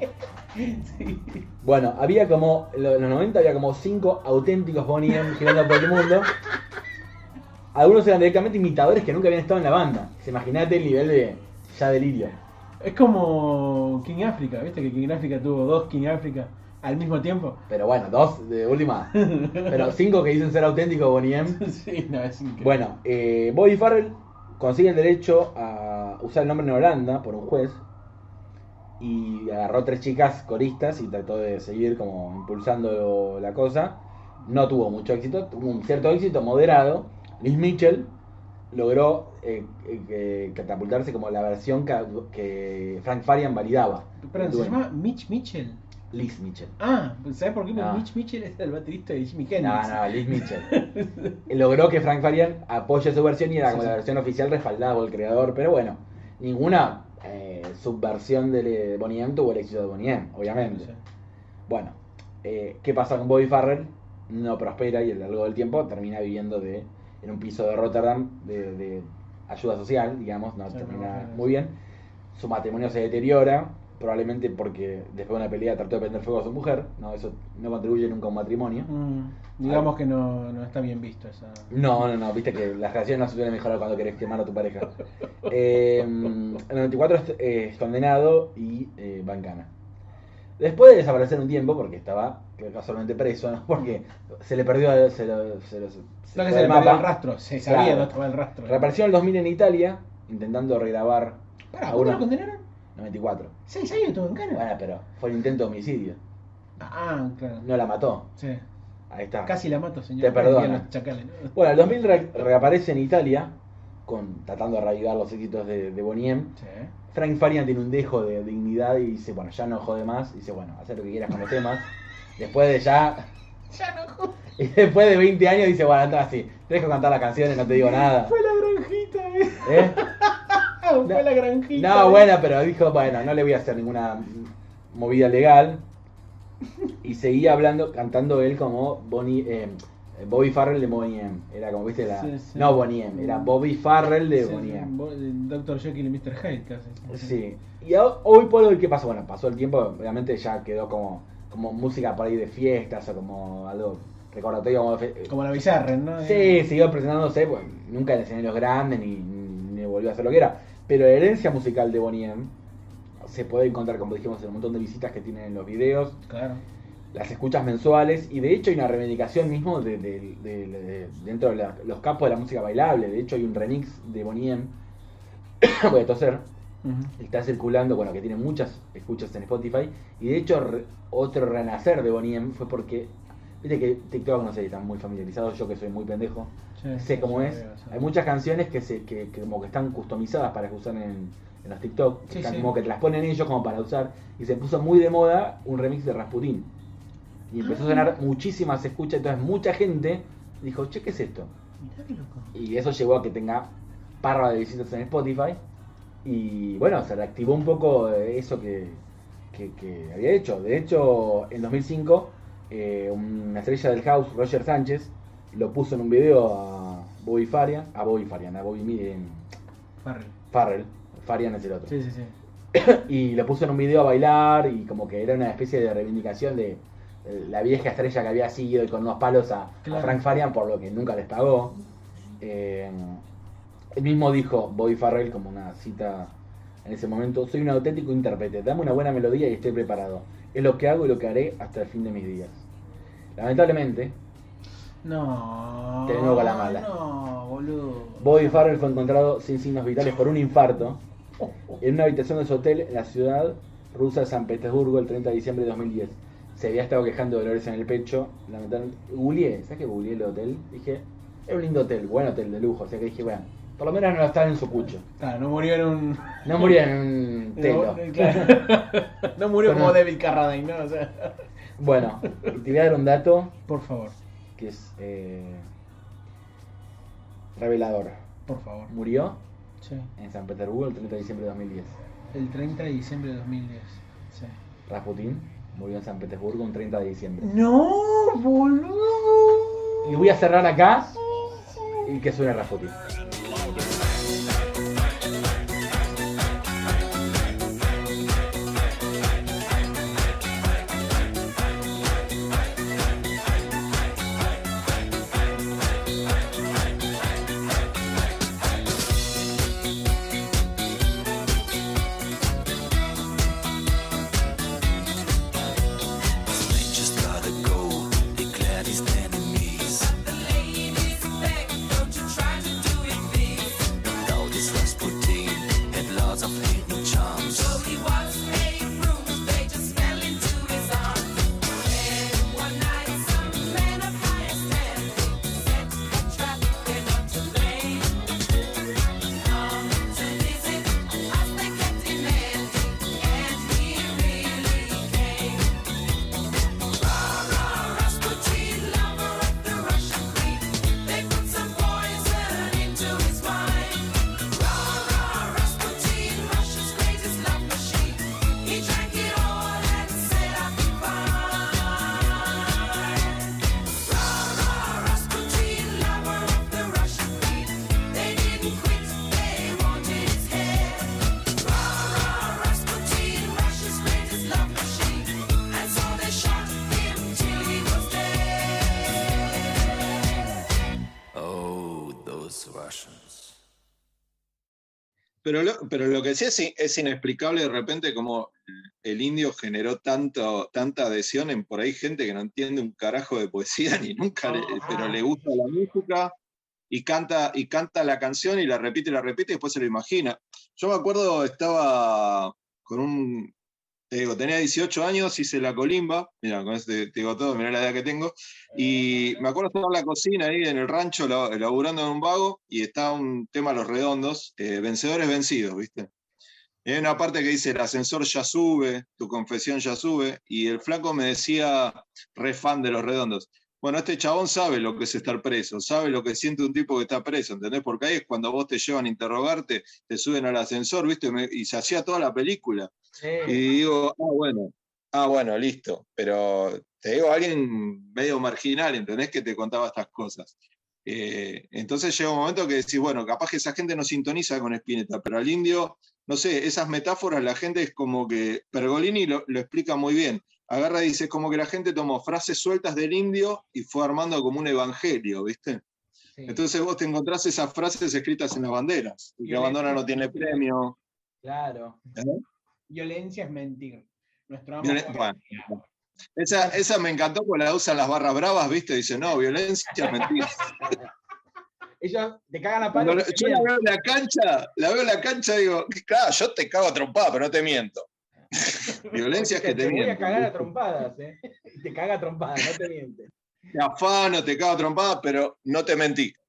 Bueno, había como, en los 90 había como cinco auténticos Bonnie M girando por el mundo. Algunos eran directamente imitadores que nunca habían estado en la banda. Imagínate el nivel de ya delirio. Es como King África, ¿viste? Que King África tuvo dos King África al mismo tiempo. Pero bueno, dos de última. Pero (laughs) cinco que dicen ser auténticos Bonnie M. sí, no, es increíble. Bueno, eh, Bobby Farrell consigue el derecho a a usar el nombre en Holanda por un juez y agarró tres chicas coristas y trató de seguir como impulsando la cosa. No tuvo mucho éxito, tuvo un cierto éxito moderado. Liz Mitchell logró eh, eh, que- catapultarse como la versión que, que Frank Farian validaba. Perdón, ¿se llama Mitch Mitchell? Liz Mitchell. Ah, ¿sabes por qué? No. Mitch Mitchell es el baterista de Jimmy No, Hendrix. no, Liz Mitchell. (laughs) Logró que Frank Farian apoye su versión y era como sí. la versión oficial respaldada por el creador. Pero bueno, ninguna eh, subversión de Bonnie M tuvo el éxito de Bonnie M, obviamente. Sí. Bueno, eh, ¿qué pasa con Bobby Farrell? No prospera y a lo largo del tiempo termina viviendo de, en un piso de Rotterdam de, de ayuda social, digamos, no Sí, termina muy bien. Su matrimonio se deteriora, probablemente porque después de una pelea trató de prender fuego a su mujer, no, eso no contribuye nunca a un matrimonio. Mm, digamos que no, no está bien visto esa. No, no, no, viste que las relaciones no se suelen mejorar cuando querés quemar a tu pareja. Eh, (laughs) en el 94 es, eh, es condenado y eh, va en cana. Después de desaparecer un tiempo, porque estaba casualmente preso, ¿no? (laughs) porque se le perdió se lo- se lo- se No que se perdió el rastro, se sabía Claro. dónde estaba el rastro. Reapareció en el 2000 en Italia, intentando regrabar Pará, a ¿cuándo una- lo condenaron? 94. ¿Seis años estuvo en cana? Bueno, pero fue un intento de homicidio. Ah, claro. No la mató. Sí. Ahí está. Casi la mato, señor. Te. Bueno, el 2000 re- reaparece en Italia, con, tratando de reavivar los éxitos de, de Bonnie M. Sí. Frank Farian tiene un dejo de dignidad y dice, bueno, ya no jode más. Y dice, bueno, haz lo que quieras con los temas. Después de ya... Ya no jodas. Y después de 20 años dice, bueno, anda así, te dejo cantar las canciones, no te digo nada. Fue la granjita, eh. ¿Eh? (laughs) Fue la granjita. No, eh. bueno, pero dijo, bueno, no le voy a hacer ninguna movida legal. (laughs) Y seguía hablando, cantando él como Bonnie, eh, Bobby Farrell de Bonnie M. Era como, viste, la... Sí, sí. No Bonnie M, era Bobby Farrell de Sí, Bonnie M. Dr. Jekyll y Mr. Hyde casi. Sí. Y ho- hoy por hoy, ¿qué pasó? Bueno, pasó el tiempo, obviamente ya quedó como, como música por ahí de fiestas o como algo recordatorio. Como fe- Como la Bizarren, ¿no? Sí, siguió presentándose, pues, nunca en escenarios grandes ni, ni volvió a hacer lo que era. Pero la herencia musical de Bonnie M se puede encontrar, como dijimos, en un montón de visitas que tienen en los videos, Claro. las escuchas mensuales, y de hecho hay una reivindicación mismo de, de- de- de- dentro de la- los campos de la música bailable. De hecho hay un remix de Bonnie M, (coughs) voy a toser, Está circulando, bueno, que tiene muchas escuchas en Spotify, y de hecho re- otro renacer de Bonnie M fue porque, viste que TikTok, no sé, están muy familiarizados, yo que soy muy pendejo, Sí, sé cómo sí, es. sí. Hay muchas canciones que se que, que como que están customizadas para que usen en, en los TikTok, que están como que te las ponen ellos como para usar y se puso muy de moda un remix de Rasputin. Y empezó a sonar muchísimas escuchas, entonces mucha gente dijo, "Che, ¿qué es esto?" Mirá qué loco. Y eso llevó a que tenga parra de visitas en Spotify y bueno, se reactivó un poco eh, eso que, que, que había hecho. De hecho, en 2005 eh, una estrella del house, Roger Sánchez, lo puso en un video a Bobby Farian, a Bobby Farian, a Bobby eh, Farrell. Farrell, Farian es el otro. Sí, sí, sí. (coughs) Y lo puso en un video a bailar y como que era una especie de reivindicación de la vieja estrella que había seguido y con unos palos a. Frank Farian por lo que nunca les pagó. Eh, él mismo dijo, Bobby Farrell, como una cita en ese momento, soy un auténtico intérprete, dame una buena melodía y estoy preparado. Es lo que hago y lo que haré hasta el fin de mis días. Lamentablemente, No. Te vengo con la mala. No, boludo. Bobby Farrell fue encontrado sin signos vitales por un infarto en una habitación de su hotel en la ciudad rusa de San Petersburgo el 30 de diciembre de 2010. Se había estado quejando de dolores en el pecho. Lamentablemente, googleé, ¿sabes que googleé el hotel? Dije, es un lindo hotel, buen hotel de lujo. O sea que dije, bueno, por lo menos no estaba en su cucho. Claro, no murió en un. No murió en un (laughs) telo. No, claro. (laughs) No murió como David Carradine, ¿no? O sea. (laughs) Bueno, te voy a dar un dato Por favor, que es eh, revelador. por favor. Murió Sí. en San Petersburgo el 30 de diciembre de 2010. El 30 de diciembre de 2010. Sí. Rasputin murió en San Petersburgo un 30 de diciembre. No, boludo. Y voy a cerrar acá y que suene Rasputin. Pero lo, pero lo que sí es, in- es inexplicable de repente cómo el indio generó tanto, tanta adhesión en por ahí gente que no entiende un carajo de poesía (laughs) ni nunca, le- pero le gusta la música y canta, y canta la canción y la repite y la repite y después se lo imagina. Yo me acuerdo, estaba con un, te tenía 18 años, hice la colimba, mira, con este te digo todo, mirá la edad que tengo, y me acuerdo estar en la cocina ahí en el rancho, la- laburando en un vago, y estaba un tema Los Redondos, eh, vencedores vencidos, ¿viste? Y hay una parte que dice, el ascensor ya sube, tu confesión ya sube, y el flaco me decía, re fan de Los Redondos. Bueno, este chabón sabe lo que es estar preso, sabe lo que siente un tipo que está preso, ¿entendés? Porque ahí es cuando vos te llevan a interrogarte, te suben al ascensor, ¿viste? Me- y se hacía toda la película. Y digo, ah, bueno, ah, bueno, listo. Pero te digo, alguien medio marginal, ¿entendés? Que te contaba estas cosas. Eh, entonces llega un momento que decís, bueno, capaz que esa gente no sintoniza con Spinetta, pero al indio, no sé, esas metáforas la gente es como que, Pergolini lo, lo explica muy bien. Agarra y dice, es como que la gente tomó frases sueltas del indio y fue armando como un evangelio, ¿viste? Sí, Entonces vos te encontrás esas frases escritas en las banderas. Y que abandona no tiene premio. claro. ¿eh? Violencia es mentir. Nuestro amo Violen- bueno. Esa, esa me encantó porque la usan las barras bravas, ¿viste? Dice, no, violencia, mentira. (laughs) Ellos te cagan a palo. lo- yo la veo en la cancha, la veo en la cancha y digo, claro, yo te cago a trompada, pero no te miento. (laughs) Violencia es que te, te voy a cagar a trompadas, ¿eh? (laughs) Te caga a trompadas, no te mientes. Te afano, te cago a trompada, pero no te mentí.